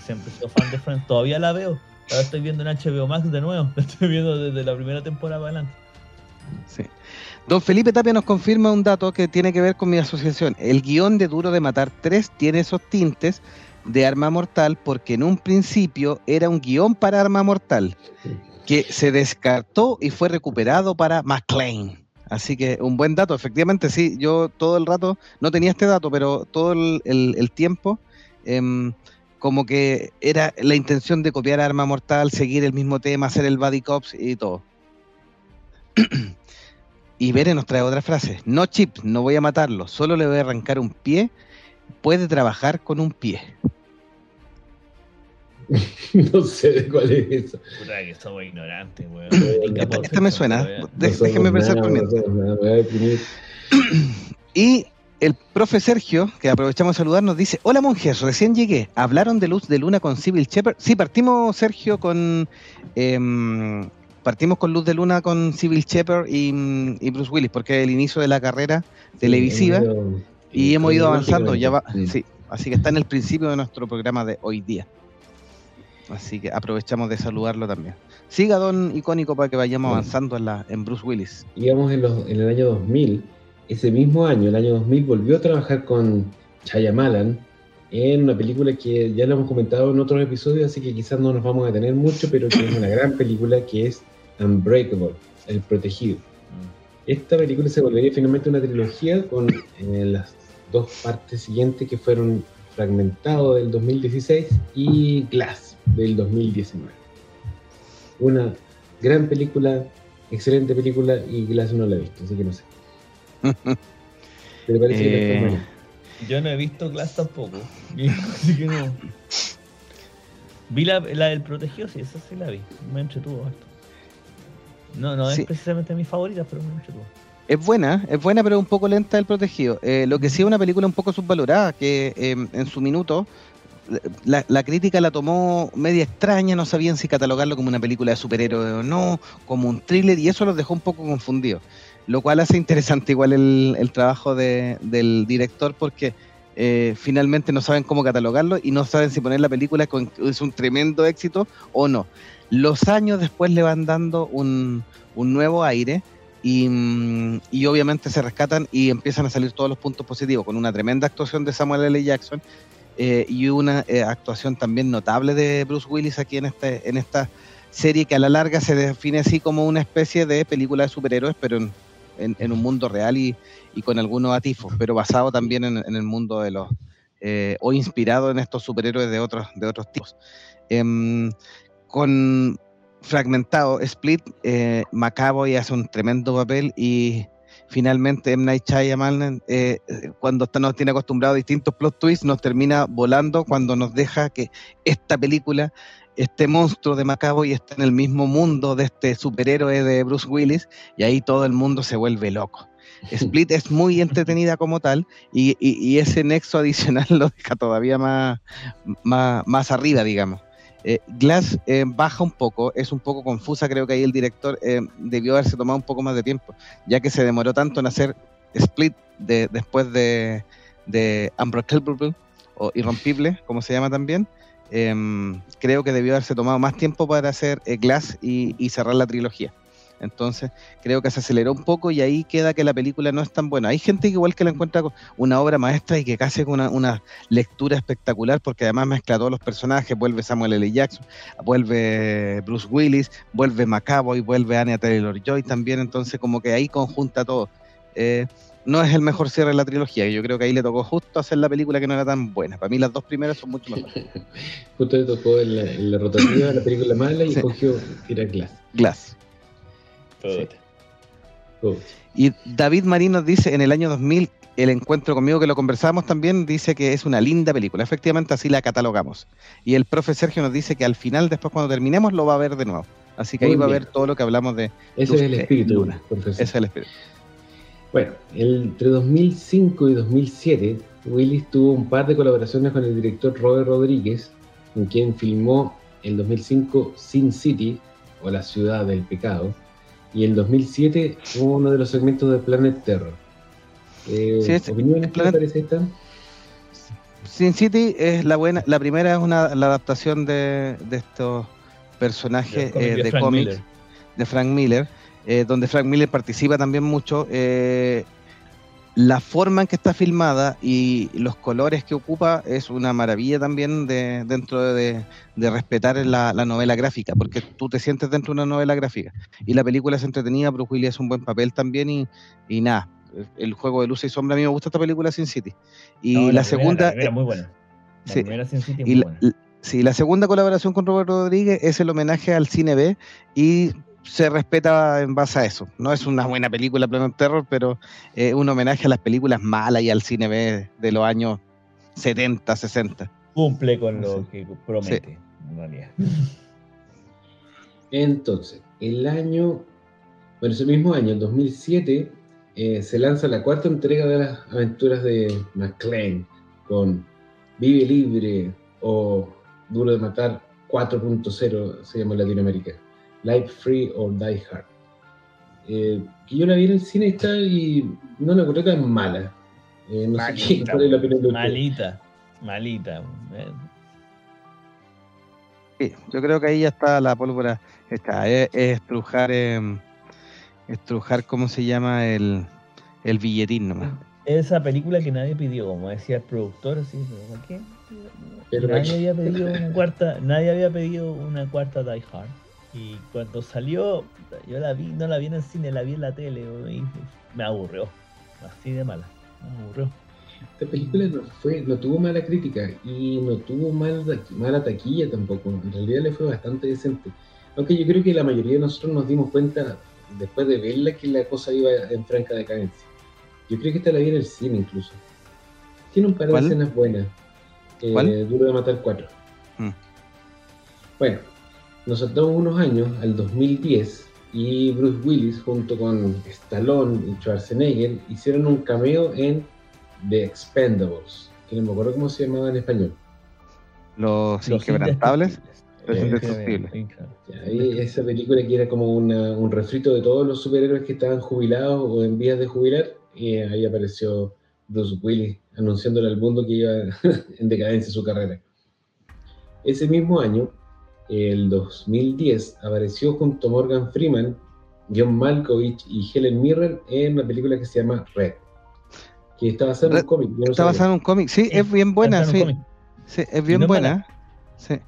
siempre sido fan de Friends, todavía la veo. Ahora estoy viendo en HBO Max de nuevo, la *laughs* estoy viendo desde la primera temporada para adelante. Don Felipe Tapia nos confirma un dato que tiene que ver con mi asociación. El guion de Duro de Matar 3 tiene esos tintes de Arma Mortal porque en un principio era un guion para Arma Mortal que se descartó y fue recuperado para McLean. Así que un buen dato, efectivamente sí, yo todo el rato, no tenía este dato, pero todo el, tiempo, em, como que era la intención de copiar Arma Mortal, seguir el mismo tema, hacer el Buddy Cops y todo. *clears throat* Y Bere nos trae otra frase. No chip, no voy a matarlo, solo le voy a arrancar un pie. Puede trabajar con un pie. *laughs* no sé de cuál es eso. Puta que somos ignorantes, weón. Esta, esta me suena. De- No déjeme pensar nada, por mientras. a. Y el profe Sergio, que aprovechamos de saludar, nos dice, hola monjes, recién llegué. ¿Hablaron de Luz de Luna con Civil Shepherd? Sí, partimos, Sergio, con... em, partimos con Luz de Luna con Civil Shepherd y, mm, y Bruce Willis, porque es el inicio de la carrera televisiva Hemos ido- y hemos ido avanzando. Ya va, cronológicamente. sí, así que está en el principio de nuestro programa de hoy día. Así que aprovechamos de saludarlo también. Siga, don icónico, para que vayamos avanzando en, la, en Bruce Willis. Íbamos en, los- en el año 2000. Ese mismo año, el año 2000, volvió a trabajar con Chayamalan en una película que ya lo hemos comentado en otros episodios, así que quizás no nos vamos a detener mucho, pero que es una gran película que es Unbreakable, El Protegido. Esta película se volvería finalmente una trilogía con eh, las dos partes siguientes que fueron Fragmentado del 2016 y Glass del 2019. Una gran película, excelente película y Glass no la he visto, así que no sé. ¿Te parece que Eh, Yo no he visto Glass tampoco. *laughs* Así que no. Vi la, la del protegido, sí, esa sí la vi. Me entretuvo harto. No, no Sí. es precisamente mi favorita, pero me entretuvo. Es buena, es buena, pero un poco lenta el protegido. Eh, lo que sí es una película un poco subvalorada, que eh, en su minuto la, la crítica la tomó media extraña, no sabían si catalogarlo como una película de superhéroes o no, como un thriller, y eso los dejó un poco confundidos. Lo cual hace interesante igual el, el trabajo de- del director porque eh, finalmente no saben cómo catalogarlo y no saben si poner la película con, es un tremendo éxito o no. Los años después le van dando un, nuevo aire y, mm, y obviamente se rescatan y empiezan a salir todos los puntos positivos con una tremenda actuación de Samuel L. Jackson eh, y una eh, actuación también notable de Bruce Willis aquí en este en esta serie que a la larga se define así como una especie de película de superhéroes pero en, en- un mundo real y, y con algunos atifos pero basado también en, el mundo de los eh, o inspirado en estos superhéroes de otros de otros tipos Em, con fragmentado Split, eh, McAvoy hace un tremendo papel y finalmente M. Night Shyamalan, eh, cuando está, nos tiene acostumbrado a distintos plot twists, nos termina volando cuando nos deja que esta película, este monstruo de McAvoy está en el mismo mundo de este superhéroe de Bruce Willis y ahí todo el mundo se vuelve loco. *laughs* Split es muy entretenida como tal y, y- y ese nexo adicional *laughs* lo deja todavía más, más, más arriba, digamos. Eh, Glass eh, baja un poco, es un poco confusa, creo que ahí el director eh, debió haberse tomado un poco más de tiempo, ya que se demoró tanto en hacer Split de, después de, de Unbreakable o Irrompible, como se llama también. Em, creo que debió haberse tomado más tiempo para hacer eh, Glass y, cerrar la trilogía. Entonces, creo que se aceleró un poco y ahí queda que la película no es tan buena. Hay gente que igual que la encuentra una obra maestra y que casi con una, una lectura espectacular porque además mezcla todos los personajes, vuelve Samuel L. Jackson, vuelve Bruce Willis, vuelve McAvoy, vuelve Anya Taylor-Joy también, entonces como que ahí conjunta todo. Eh, no es el mejor cierre de la trilogía, yo creo que ahí le tocó justo hacer la película que no era tan buena. Para mí las dos primeras son mucho mejores. *laughs* Justo le tocó en la, en la rotativa la película mala y Sí. cogió Tira Glass. Glass. Puta. Oh, Y David Marín nos dice en el año 2000, el encuentro conmigo que lo conversamos también, dice que es una linda película. Efectivamente, así la catalogamos. Y el profe Sergio nos dice que al final, después cuando terminemos, lo va a ver de nuevo. Así que Muy ahí va a ver todo lo que hablamos de Ese Luz es el de espíritu, Luna. profesor. ese es el espíritu. Bueno, entre 2005 y 2007, Willis tuvo un par de colaboraciones con el director Robert Rodríguez, con quien filmó en 2005 Sin City, o La Ciudad del Pecado, Y en 2007 hubo uno de los segmentos de Planet Terror. Eh, Sí, es- ¿Opiniones qué Planet- le parece esta? Sin City es la buena, la primera es una la adaptación de, de estos personajes eh, de Frank cómics de Frank Miller, eh, donde Frank Miller participa también mucho. eh, la forma en que está filmada y los colores que ocupa es una maravilla también de, dentro de, de respetar la, la novela gráfica, porque tú te sientes dentro de una novela gráfica. Y la película es entretenida, Bruce Willis hace un buen papel también y, y nada. El juego de luz y sombra, a mí me gusta esta película Sin City. Y No, la, primera- segunda, La primera muy buena. La sí. primera Sin City muy la, buena. sí, la segunda colaboración con Robert Rodríguez es el homenaje al cine B y se respeta en base a eso. No es una buena película Planet Terror, pero es un homenaje a las películas malas y al cine B de los años 70, 60. Cumple con lo Sí. que promete. *laughs* Entonces, el año, bueno, ese mismo año, en 2007, eh, se lanza la cuarta entrega de las aventuras de McClane con Vive Libre o Duro de Matar 4.0, se llama en Latinoamérica. Life Free or Die Hard. Eh, que yo la vi en el cine esta y no la encontré tan mala. Eh, no sé qué, cuál es la opinión de ustedes. malita, malita. eh. Sí, yo creo que ahí ya está la pólvora. Está, es, es estrujar, eh, estrujar, ¿cómo se llama? El, el billetín nomás. Esa película que nadie pidió, como decía el productor, así, pero ¿por qué? Pero nadie aquí- había pedido una cuarta, nadie había pedido una cuarta Die Hard. Y cuando salió, yo la vi, no la vi en el cine, la vi en la tele y me aburrió. Así de mala, me aburrió. Esta película no fue, no tuvo mala crítica y no tuvo mal, mala taquilla tampoco. En realidad le fue bastante decente. Aunque yo creo que la mayoría de nosotros nos dimos cuenta después de verla que la cosa iba en franca decadencia. Yo creo que esta la vi en el cine incluso. Tiene un par de ¿Cuál? escenas buenas. Eh, ¿Cuál? Duro de matar 4. Mm. Bueno, nos saltamos unos años al 2010 y Bruce Willis junto con Stallone y Schwarzenegger hicieron un cameo en The Expendables, que no me acuerdo cómo se llamaba en español. Los, Los inquebrantables. Los indestructibles. ahí esa película que era como una- un refrito de todos los superhéroes que estaban jubilados o en vías de jubilar, y ahí apareció Bruce Willis anunciándole al mundo que iba *laughs* en decadencia su carrera. Ese mismo año, el 2010, apareció junto a Morgan Freeman, John Malkovich y Helen Mirren en una película que se llama Red, que está basada en Red un cómic. no Está basado en un cómic. Sí, Sí, es bien buena, sí. Sí, es bien no es buena. Sí.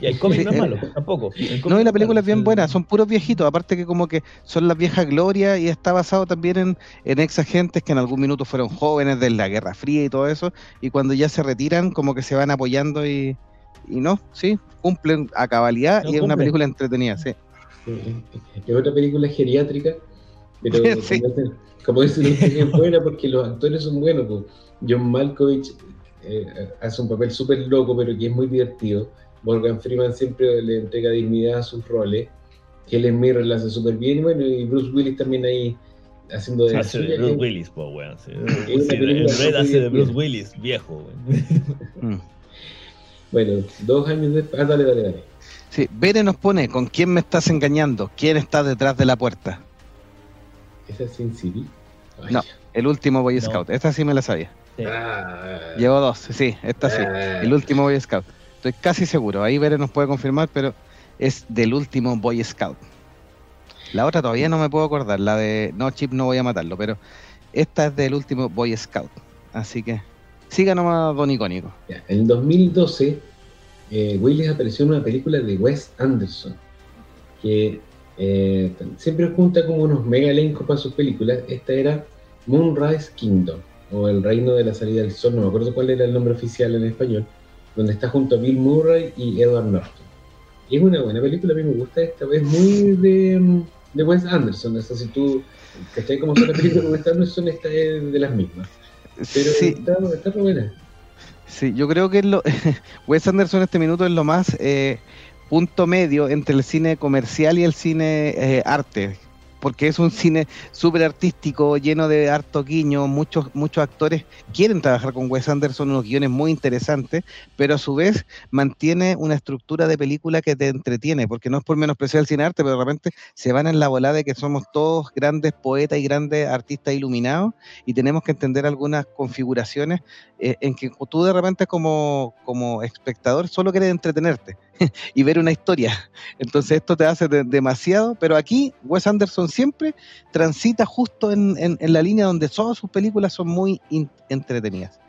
Y el cómic Sí, no es eh, malo, tampoco. No, y la película es bien el- buena, son puros viejitos, aparte que como que son las viejas glorias y está basado también en, en ex agentes que en algún minuto fueron jóvenes de la Guerra Fría y todo eso, y cuando ya se retiran como que se van apoyando y, y no, sí, cumplen a cabalidad No, y es una película entretenida, sí. Es otra película geriátrica, pero *laughs* Sí. como dicen- es buena porque los actores son buenos. pues. John Malkovich eh, hace un papel súper loco, pero que es muy divertido. Morgan Freeman siempre le entrega dignidad a sus roles. Helen Mirren la hace súper bien, y bueno, y Bruce Willis también ahí haciendo de la Hace de Bruce eh, Willis, po, weón. sí. Red hace de Bruce. Willis, viejo, weón. Bueno, dos años después. Ah, dale, dale, dale. Sí, Bere nos pone, ¿con quién me estás engañando? ¿Quién está detrás de la puerta? ¿Esa es Sin City? Ay, No. El último Boy No. Scout, esta sí me la sabía. Sí. Ah, Llevo dos, sí, esta sí. ah. El último Boy Scout. Estoy casi seguro. Ahí Bere nos puede confirmar, pero es del último Boy Scout. La otra todavía no me puedo acordar. La de No Chip no voy a matarlo, pero esta es del último Boy Scout. Así que siga nomás Don Icónico. En 2012, eh, Willis apareció en una película de Wes Anderson, que eh, siempre junta como unos mega elencos para sus películas. Esta era Moonrise Kingdom, o El Reino de la Salida del Sol, no me acuerdo cuál era el nombre oficial en español, donde está junto a Bill Murray y Edward Norton. Y es una buena película, a mí me gusta esta vez, muy de, de Wes Anderson. O sea, si tú, ¿cachai? Como son las películas de Wes Anderson, esta es de las mismas. Pero Sí, está, está re buena. sí, yo creo que es lo, *laughs* Wes Anderson en este minuto es lo más eh, punto medio entre el cine comercial y el cine eh, arte. Porque es un cine súper artístico, lleno de harto guiño, muchos, muchos actores quieren trabajar con Wes Anderson, unos guiones muy interesantes, pero a su vez mantiene una estructura de película que te entretiene, porque no es por menospreciar el cine arte, pero de repente se van en la volada de que somos todos grandes poetas y grandes artistas iluminados y tenemos que entender algunas configuraciones eh, en que tú de repente como, como espectador solo quieres entretenerte *laughs* y ver una historia. Entonces esto te hace de- demasiado, pero aquí Wes Anderson siempre transita justo en, en- en la línea donde todas sus películas son muy entretenidas.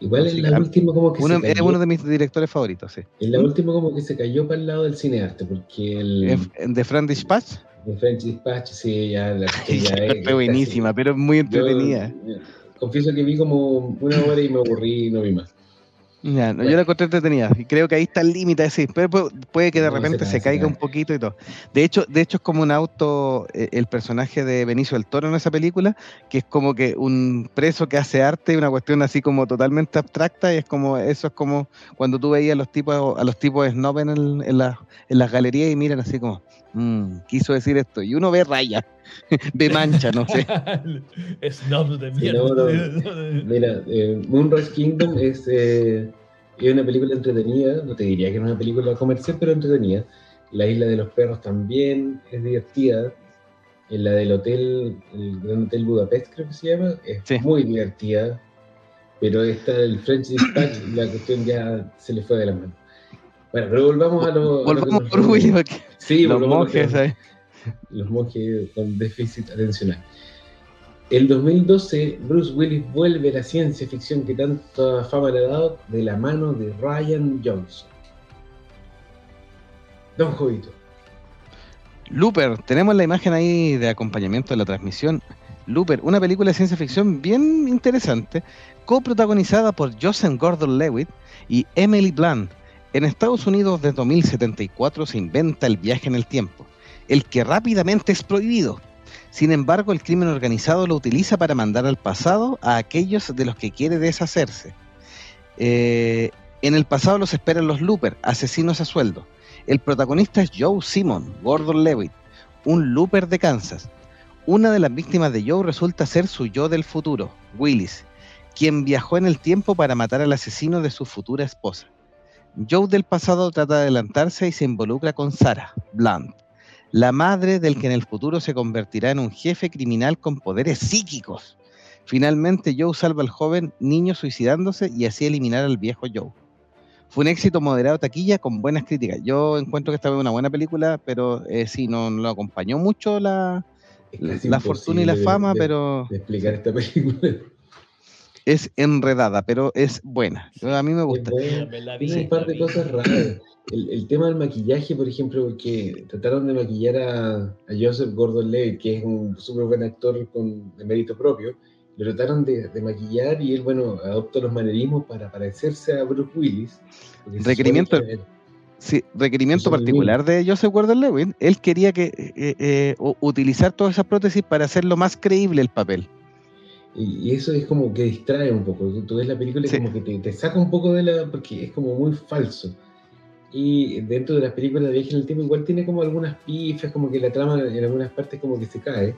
Igual en Sí, la última como que Uno, se es cayó, uno de mis directores favoritos, sí. en la última como que se cayó para el lado del cinearte, porque el The Friend Dispatch, el French Dispatch sí ya la *laughs* ya es- es buenísima, pero es muy Yo, entretenida. eh, confieso que vi como una hora y me aburrí y no vi más. Ya, no, Bueno. Yo la encontré entretenida y creo que ahí está el límite, sí, pero pu- puede que de No, repente se caiga un poquito y todo. De hecho, de hecho es como un auto, eh, el personaje de Benicio del Toro en esa película, que es como que un preso que hace arte, una cuestión así como totalmente abstracta y es como, eso es como cuando tú veías a los tipos, a los tipos de snob en, el- en, la- en las galerías y miran así como, "Mm, quiso decir esto, y uno ve raya, *laughs* ve mancha, no sé. *laughs* Snob de Sí, mierda. no, *laughs* Mira, eh, Moonrise Kingdom es, eh, es una película entretenida, no te diría que es una película comercial, pero entretenida. La Isla de los Perros también es divertida. En la del hotel, el Gran Hotel Budapest creo que se llama, es Sí. muy divertida. Pero esta, el French Dispatch, *coughs* la cuestión ya se le fue de la mano. Bueno, pero volvamos a lo, a lo que Volvamos nos porque Sí, los volvamos a lo que- monjes. Los monjes con déficit atencional. El 2012, Bruce Willis vuelve a la ciencia ficción que tanta fama le ha dado de la mano de Ryan Johnson. Don Jovito. Looper, tenemos la imagen ahí de acompañamiento de la transmisión. Looper, una película de ciencia ficción bien interesante, coprotagonizada por Joseph Gordon-Levitt y Emily Blunt. En Estados Unidos desde 2074 se inventa el viaje en el tiempo, el que rápidamente es prohibido. Sin embargo, el crimen organizado lo utiliza para mandar al pasado a aquellos de los que quiere deshacerse. Eh, en el pasado los esperan los Looper, asesinos a sueldo. El protagonista es Joe Simon, Gordon Levitt, un looper de Kansas. Una de las víctimas de Joe resulta ser su yo del futuro, Willis, quien viajó en el tiempo para matar al asesino de su futura esposa. Joe del pasado trata de adelantarse y se involucra con Sarah Blunt, la madre del que en el futuro se convertirá en un jefe criminal con poderes psíquicos. Finalmente, Joe salva al joven niño suicidándose y así eliminar al viejo Joe. Fue un éxito moderado taquilla con buenas críticas. Yo encuentro que esta fue una buena película, pero eh, sí, no, no lo acompañó mucho la, Es la, fortuna y la fama, de- pero de explicar esta película. Es enredada, pero es buena. A mí me gusta. vi, Tiene un par de cosas raras. El, el tema del maquillaje, por ejemplo, porque trataron de maquillar a, a Joseph Gordon-Levitt, que es un súper buen actor con, de mérito propio, lo trataron de, de maquillar y él, bueno, adoptó los manerismos para parecerse a Bruce Willis. Requerimiento- que- Sí, requerimiento particular de Joseph Gordon-Levitt. Él quería que eh, eh, utilizar todas esas prótesis para hacerlo más creíble el papel. Y, y eso es como que distrae un poco. Tú, ves la película y Sí. como que te, te saca un poco de la. porque es como muy falso. Y dentro de las películas de viaje en el tiempo, igual tiene como algunas pifas, como que la trama en algunas partes como que se cae.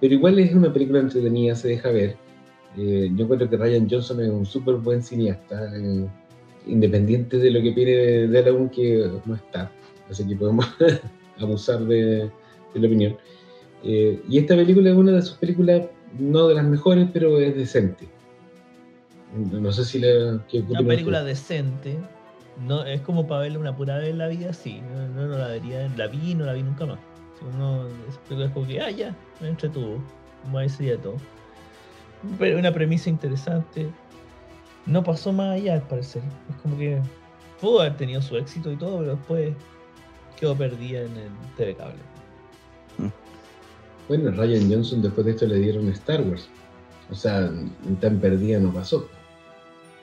Pero igual es una película entretenida, se deja ver. Eh, yo encuentro que Ryan Johnson es un súper buen cineasta, eh, independiente de lo que pide de aún que no está. Así que podemos *laughs* abusar de, de la opinión. Eh, y esta película es una de sus películas, no de las mejores, pero es decente. No sé si la. ¿qué- qué Una película decente. No, es como para verla una pura vez en la vida, sí. No, no, no la vería, la vi no la vi nunca más. Si uno, es como que, ah, ya, me entretuvo. Como sería todo. Pero una premisa interesante. No pasó más allá, al parecer. Es como que pudo haber tenido su éxito y todo, pero después quedó perdida en el TV Cable. Bueno, Ryan Johnson después de esto le dieron Star Wars. O sea, tan perdida no pasó.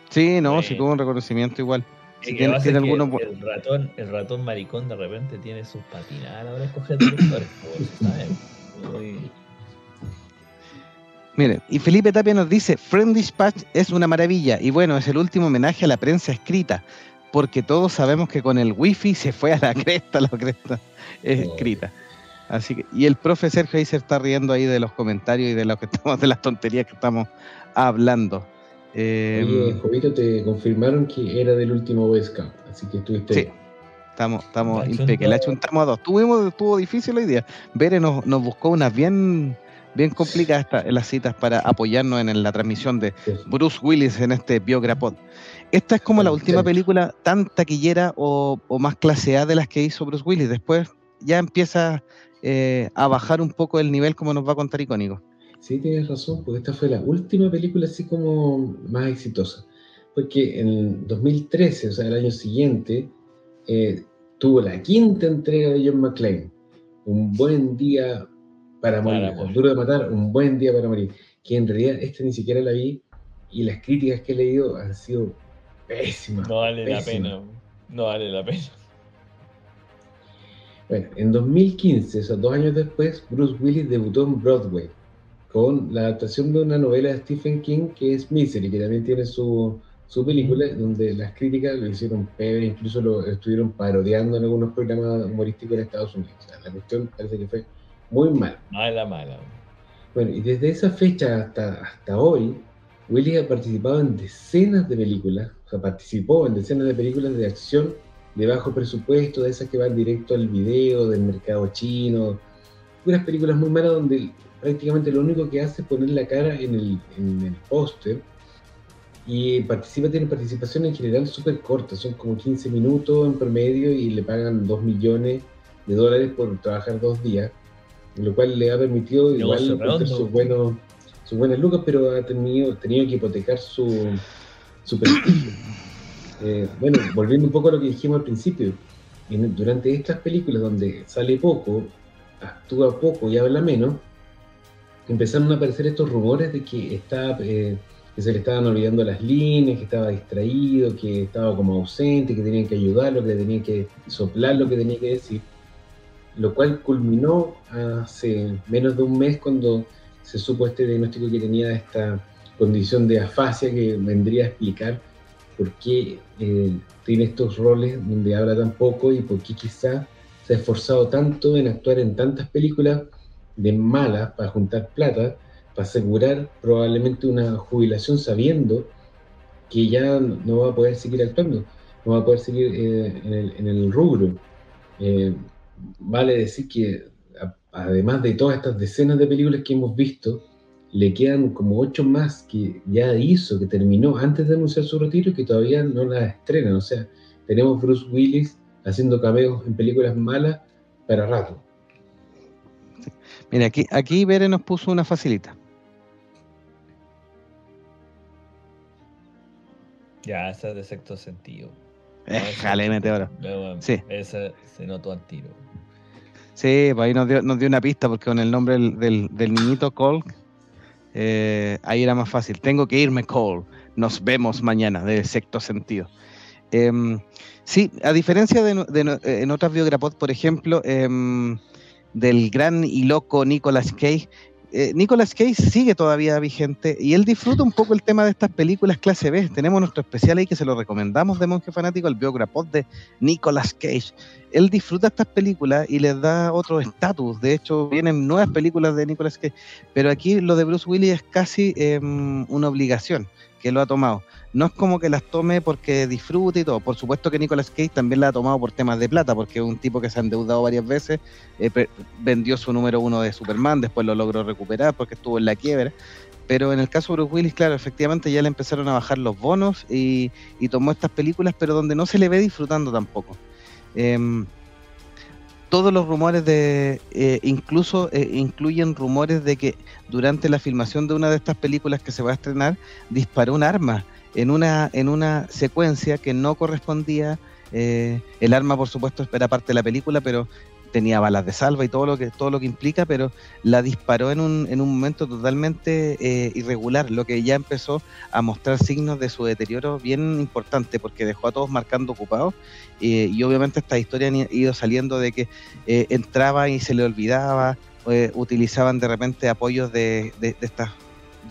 Sí, no, Bueno. sí tuvo un reconocimiento igual. Si tiene, tiene bu- el ratón, el ratón maricón de repente tiene sus patinadas a la hora de escoger directores, pues, Miren, y Felipe Tapia nos dice, Friend Dispatch es una maravilla y bueno, es el último homenaje a la prensa escrita, porque todos sabemos que con el wifi se fue a la cresta la cresta Oh. escrita. Así que, y el profe Sergio ahí se está riendo ahí de los comentarios y de lo que *laughs* estamos, de las tonterías que estamos hablando. Eh, Oye, Jovito, te confirmaron que era del último Boy Scout, así que estuviste. Sí. Estamos, estamos impecables. La chunta- chuntamos a dos. Tuvimos, estuvo difícil hoy día. Bere nos, nos buscó unas bien, bien complicadas esta- las citas para apoyarnos en, en la transmisión de Sí. Bruce Willis en este Biograpod. Esta es como la última película tan taquillera o, o más clase A de las que hizo Bruce Willis. Después ya empieza eh, a bajar un poco el nivel, como nos va a contar Icónico. Sí, tienes razón, porque esta fue la última película así como más exitosa. Porque en 2013, o sea, el año siguiente, eh, tuvo la quinta entrega de John McClane. Un buen día para morir. Para morir. Duro de matar, un buen día para morir. Que en realidad esta ni siquiera la vi y las críticas que he leído han sido pésimas. No vale la pésimas. pena. No vale la pena. Bueno, en 2015, o sea, dos años después, Bruce Willis debutó en Broadway con la adaptación de una novela de Stephen King que es Misery, que también tiene su, su película, donde las críticas lo hicieron peor, incluso lo estuvieron parodiando en algunos programas humorísticos en Estados Unidos. O sea, la cuestión parece que fue muy mala. Mala, mala. Bueno, y desde esa fecha hasta, hasta hoy, Willis ha participado en decenas de películas, o sea, participó en decenas de películas de acción de bajo presupuesto, de esas que van directo al video, del mercado chino, unas películas muy malas donde prácticamente lo único que hace es poner la cara en el, en el póster. Y participa, tiene participación en general súper corta, son como 15 minutos en promedio y le pagan 2 millones de dólares por trabajar dos días, lo cual le ha permitido igual meter sus buenos, sus buenas lucas, pero ha tenido, tenido que hipotecar su, su prestigio. Eh, bueno, volviendo un poco a lo que dijimos al principio, en- durante estas películas donde sale poco, actúa poco y habla menos, empezaron a aparecer estos rumores de que, está, eh, que se le estaban olvidando las líneas, que estaba distraído, que estaba como ausente, que tenían que ayudarlo, que tenían que soplar lo que tenía que decir, lo cual culminó hace menos de un mes cuando se supo este diagnóstico que tenía esta condición de afasia que vendría a explicar por qué eh, tiene estos roles donde habla tan poco y por qué quizá se ha esforzado tanto en actuar en tantas películas de malas para juntar plata, para asegurar probablemente una jubilación sabiendo que ya no va a poder seguir actuando, no va a poder seguir eh, en, el, rubro. Eh, vale decir que además de todas estas decenas de películas que hemos visto, le quedan como ocho más que ya hizo, que terminó antes de anunciar su retiro y que todavía no las estrenan. O sea, tenemos Bruce Willis haciendo cameos en películas malas para rato. Mira, aquí, aquí Bere nos puso una facilita. Ya, esa es de sexto sentido. Déjale, meteoro. Luego, Sí. Esa se notó al tiro. Sí, pues ahí nos dio, nos dio una pista porque con el nombre del, del- del niñito Cole, eh, ahí era más fácil. Tengo que irme, Cole. Nos vemos mañana, de sexto sentido. Em, sí, a diferencia de, en otras biografías, por ejemplo, em, del gran y loco Nicolas Cage, eh, Nicolas Cage sigue todavía vigente y él disfruta un poco el tema de estas películas clase B. Tenemos nuestro especial ahí que se lo recomendamos de Monje Fanático, el biograpod de Nicolas Cage. Él disfruta estas películas y les da otro estatus. De hecho, vienen nuevas películas de Nicolas Cage. Pero aquí lo de Bruce Willis es casi em, una obligación que lo ha tomado. No es como que las tome porque disfrute y todo. Por supuesto que Nicolas Cage también la ha tomado por temas de plata, porque es un tipo que se ha endeudado varias veces, eh, vendió su número uno de Superman, después lo logró recuperar porque estuvo en la quiebra. Pero en el caso de Bruce Willis, claro, efectivamente ya le empezaron a bajar los bonos y, y tomó estas películas, pero donde no se le ve disfrutando tampoco. Em, todos los rumores de, eh, incluso eh, incluyen rumores de que durante la filmación de una de estas películas que se va a estrenar, disparó un arma en una, en una secuencia que no correspondía. eh, el arma, por supuesto, era parte de la película, pero tenía balas de salva y todo lo que, todo lo que implica, pero la disparó en un, en un momento totalmente eh, irregular, lo que ya empezó a mostrar signos de su deterioro bien importante, porque dejó a todos marcando ocupados, eh, y obviamente esta historia han ido saliendo de que eh, entraba y se le olvidaba, eh, utilizaban de repente apoyos de, de, de estas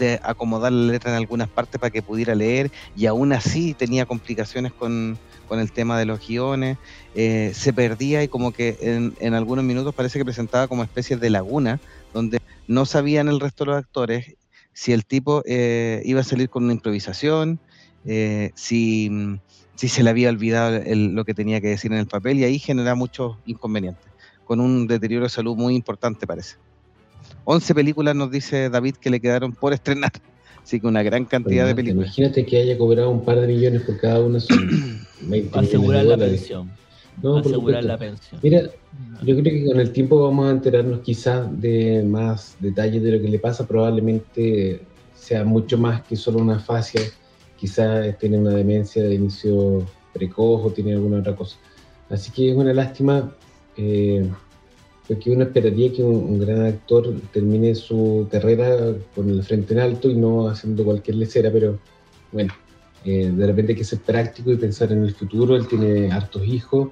de acomodar la letra en algunas partes para que pudiera leer y aún así tenía complicaciones con, con el tema de los guiones, eh, se perdía y como que en, en, algunos minutos parece que presentaba como especie de laguna, donde no sabían el resto de los actores si el tipo eh, iba a salir con una improvisación, eh, si, si, se le había olvidado el, lo que tenía que decir en el papel y ahí genera muchos inconvenientes, con un deterioro de salud muy importante parece. 11 películas nos dice David que le quedaron por estrenar. Así que una gran cantidad de películas. Imagínate que haya cobrado un par de millones por cada una. Son *clears throat* 20 asegurar la pensión. No, asegurar la pensión. Mira, yo creo que con el tiempo vamos a enterarnos quizás de más detalles de lo que le pasa. Probablemente sea mucho más que solo una fascia. Quizás tiene una demencia de inicio precoz o tiene alguna otra cosa. Así que es una lástima. Eh, porque uno esperaría que un, gran actor termine su carrera con el frente en alto y no haciendo cualquier lecera, pero bueno, eh, de repente hay que ser práctico y pensar en el futuro. Él tiene hartos hijos,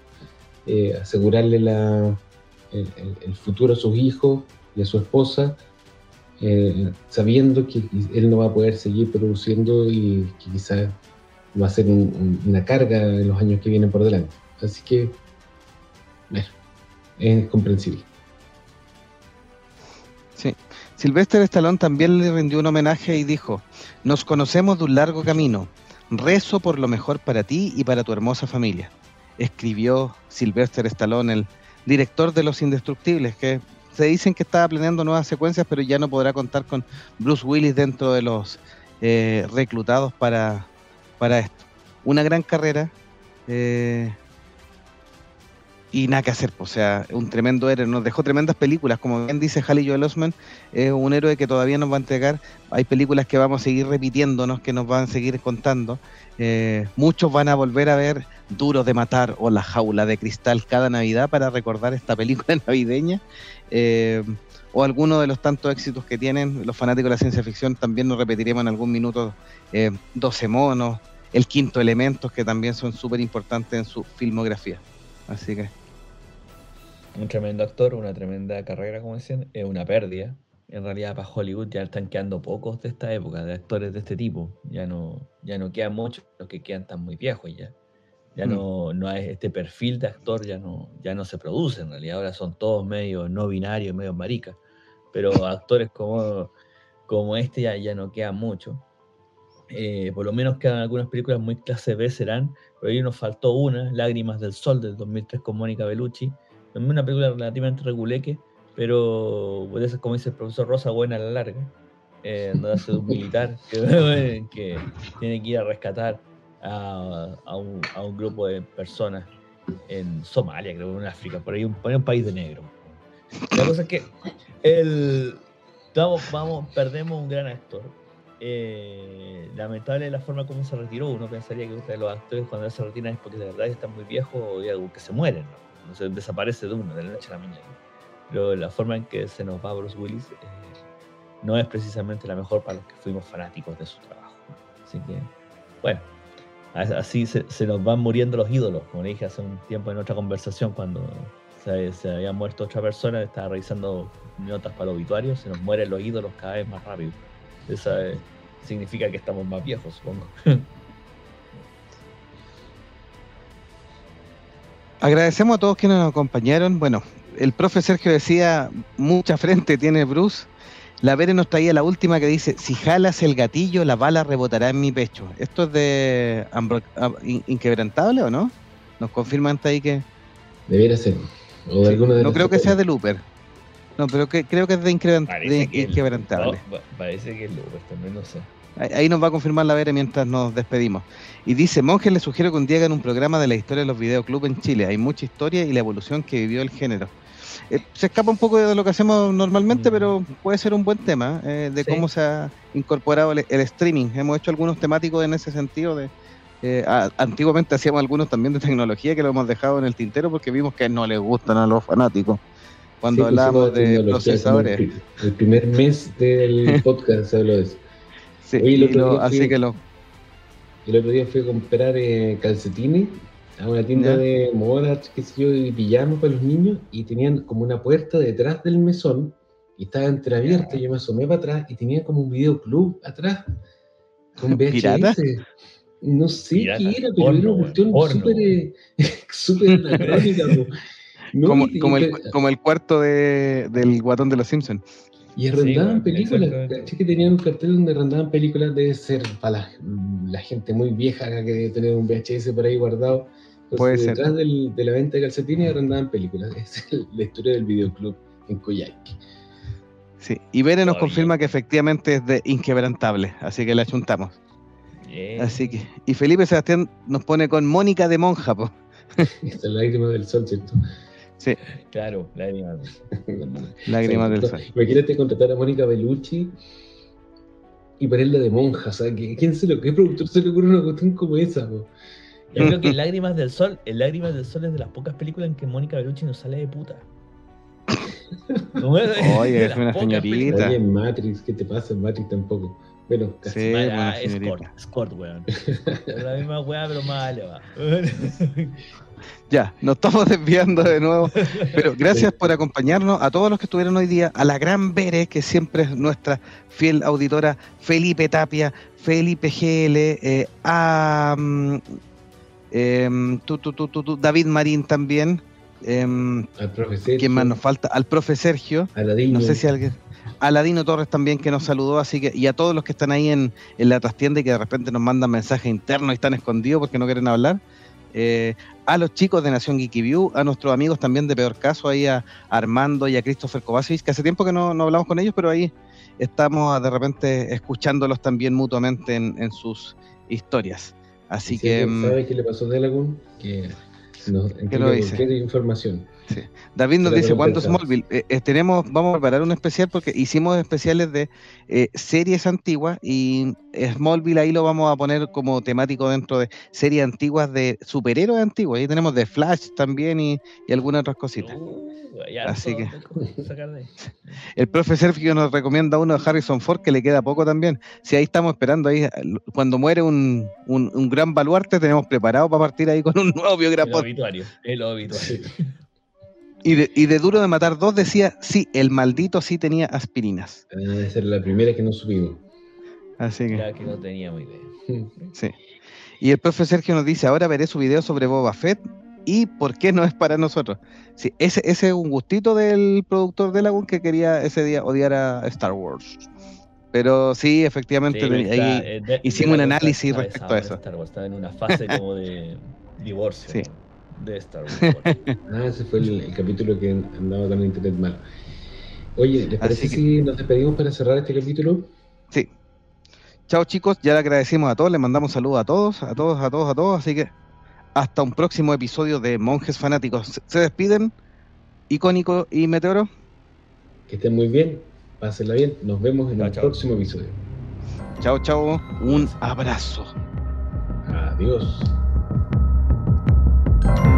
eh, asegurarle el, futuro a sus hijos y a su esposa, eh, sabiendo que él no va a poder seguir produciendo y que quizás va a ser un, un, una carga en los años que vienen por delante. Así que, bueno, es comprensible. Sylvester Stallone también le rindió un homenaje y dijo, nos conocemos de un largo camino, rezo por lo mejor para ti y para tu hermosa familia. Escribió Sylvester Stallone, el director de Los Indestructibles, que se dicen que estaba planeando nuevas secuencias, pero ya no podrá contar con Bruce Willis dentro de los eh, reclutados para, para esto. Una gran carrera. Eh, y nada que hacer, o sea, un tremendo héroe, nos dejó tremendas películas, como bien dice Hallie Joel Osment, es un héroe que todavía nos va a entregar, hay películas que vamos a seguir repitiéndonos, que nos van a seguir contando, eh, muchos van a volver a ver Duros de Matar o La Jaula de Cristal cada Navidad para recordar esta película *laughs* navideña, eh, o alguno de los tantos éxitos que tienen los fanáticos de la ciencia ficción, también nos repetiremos en algún minuto eh, 12 monos, El Quinto Elementos, que también son súper importantes en su filmografía. Así que. Un tremendo actor, una tremenda carrera, como decían, es una pérdida. En realidad, para Hollywood ya están quedando pocos de esta época, de actores de este tipo. Ya no, ya no quedan muchos, los que quedan tan muy viejos ya. Ya mm. no, no hay este perfil de actor, ya no, ya no se produce en realidad. Ahora son todos medio no binarios, medio maricas. Pero *laughs* actores como, como este ya, ya no quedan mucho. Eh, por lo menos quedan algunas películas muy clase B serán, pero ahí nos faltó una, Lágrimas del Sol del 2003 con Mónica Bellucci, también una película relativamente reguleque, pero pues, como dice el profesor Rosa, buena a la larga, eh, donde hace un militar *laughs* que, tiene que ir a rescatar a, un, grupo de personas en Somalia, creo, en África, por ahí un, por país de negro. La cosa es que el, vamos, vamos, perdemos un gran actor, eh, lamentable la forma como se retiró. Uno pensaría que los actores cuando se retiran es porque de verdad están muy viejos o que se mueren, ¿no? Se desaparece de uno de la noche a la mañana. Pero la forma en que se nos va Bruce Willis eh, no es precisamente la mejor para los que fuimos fanáticos de su trabajo. Así que, bueno, así se, se, nos van muriendo los ídolos. Como le dije hace un tiempo en otra conversación, cuando se, se había muerto otra persona, estaba revisando notas para el obituario, se nos mueren los ídolos cada vez más rápido. Esa eh, significa que estamos más viejos, supongo. *laughs* Agradecemos a todos quienes nos acompañaron. Bueno, el profe Sergio decía, mucha frente tiene Bruce. La Vere nos traía la última que dice, si jalas el gatillo, la bala rebotará en mi pecho. ¿Esto es de Ambro Inquebrantable o no? ¿Nos confirman ahí que...? Debiera ser. O de sí, de no creo que sea de Looper. No, pero que, creo que es de, de Inquebrantable. No, parece que es Looper, también no sé. Ahí, nos va a confirmar la Vere mientras nos despedimos. Y dice, Monjes le sugiero que un día hagan un programa de la historia de los videoclubs en Chile. Hay mucha historia y la evolución que vivió el género. Eh, se escapa un poco de lo que hacemos normalmente, mm. pero puede ser un buen tema eh, de sí. cómo se ha incorporado el, el, streaming. Hemos hecho algunos temáticos en ese sentido. de eh, a, Antiguamente hacíamos algunos también de tecnología que lo hemos dejado en el tintero porque vimos que no les gustan a los fanáticos cuando sí, hablábamos de procesadores. El, el, primer mes del *laughs* podcast se habló de eso. Sí, Oye, lo, así fui, que lo... El otro día fui a comprar eh, calcetines a una tienda ¿Ya? de modas, qué sé yo, y pijamas para los niños, y tenían como una puerta detrás del mesón, y estaba entreabierta, yo me asomé para atrás, y tenía como un videoclub atrás, con VHS. ¿Pirata? No sé Pirata, qué era, pero era una cuestión súper eh, *laughs* súper anacrónica, po. No, como, y- como, y- el, como el cuarto de, del guatón de los Simpsons. Y arrendaban películas, caché que tenían un cartel donde arrendaban películas, debe ser para la, la gente muy vieja que debe tener un VHS por ahí guardado. Entonces, Puede ser. detrás del- de la venta de calcetines arrendaban películas. *laughs* Es el- la historia del videoclub en Coyhaique. Sí. Y Bere nos confirma que efectivamente es de inquebrantable, así que la chuntamos. Bien. Así que, y Felipe Sebastián nos pone con Mónica de Monja, po. *laughs* Esta es la lágrima del sol, ¿cierto? Sí, Claro, lágrimas. *laughs* lágrimas del Sí, sol. Imagínate contratar a Mónica Bellucci y ponerla de monja. O sea, ¿qué- ¿quién se lo, ¿qué productor se le ocurre una cuestión como esa? Yo creo que Lágrimas del Sol, el Lágrimas del Sol es de las pocas películas en que Mónica Bellucci no sale de puta. No es de- Oye, es una señorita. Oye, en Matrix, ¿qué te pasa en Matrix tampoco? Bueno, casi. Sí, Ah, es. Scott, Scott, weón. Es *laughs* la misma weá, pero más elevada. *laughs* Ya, nos estamos *laughs* desviando de nuevo. Pero gracias por acompañarnos a todos los que estuvieron hoy día, a la gran Bere, que siempre es nuestra fiel auditora, Felipe Tapia, Felipe GL, eh, a em, tú, tú, tú, David Marín también. Al profesor. ¿Quién más nos falta? Al profe Sergio. Aladino. No sé si alguien. Aladino Torres también que nos saludó, así que, y a todos los que están ahí en, en la trastienda y que de repente nos mandan mensajes internos y están escondidos porque no quieren hablar. Eh, a los chicos de Nación Geeky View, a nuestros amigos también de Peor Caso, ahí a Armando y a Christopher Kovacevic, que hace tiempo que no, no hablamos con ellos, pero ahí estamos de repente escuchándolos también mutuamente en, en sus historias. Así que alguien mm, ¿Sabe qué le pasó a Delagun? Que nos lo David nos dice, ¿cuándo. Smallville? Eh, eh, tenemos, vamos a preparar un especial porque hicimos especiales de eh, series antiguas y Smallville ahí lo vamos a poner como temático dentro de series antiguas de superhéroes antiguos. Ahí tenemos de Flash también y, y algunas otras cositas. Uh, Así que- *laughs* tengo sacar de ahí. El profe Sergio nos recomienda uno de Harrison Ford que le queda poco también. Si ahí estamos esperando, ahí cuando muere un, un- un gran baluarte, tenemos preparado para partir ahí con un nuevo El biografía. obituario. El obituario. *laughs* Y de, y de Duro de Matar dos decía, sí, el maldito sí tenía aspirinas. Ah, Debe ser la primera que no subimos. Así que... Ya que no teníamos *laughs* idea. Sí. Y el profe Sergio nos dice, ahora veré su video sobre Boba Fett y por qué no es para nosotros. Sí, ese, ese es un gustito del productor de Lagoon que quería ese día odiar a Star Wars. Pero sí, efectivamente, Sí, ahí- está, eh, de- hicimos un de la análisis respecto a eso. Star Wars, Estaba en una fase como de *laughs* divorcio Sí. De Star Wars. *laughs* Ah, ese fue el, el capítulo que andaba con el internet malo. Oye, ¿les parece que- si nos despedimos para cerrar este capítulo? sí. Chao chicos, ya le agradecemos a todos, les mandamos saludos a todos, a todos, a todos, a todos. Así que hasta un próximo episodio de Monjes Fanáticos. Se- Se despiden, Icónico y Meteoro. Que estén muy bien, pásenla bien. Nos vemos en Chao, el chao. próximo episodio. Chao, chao. Un abrazo. Adiós. Thank you.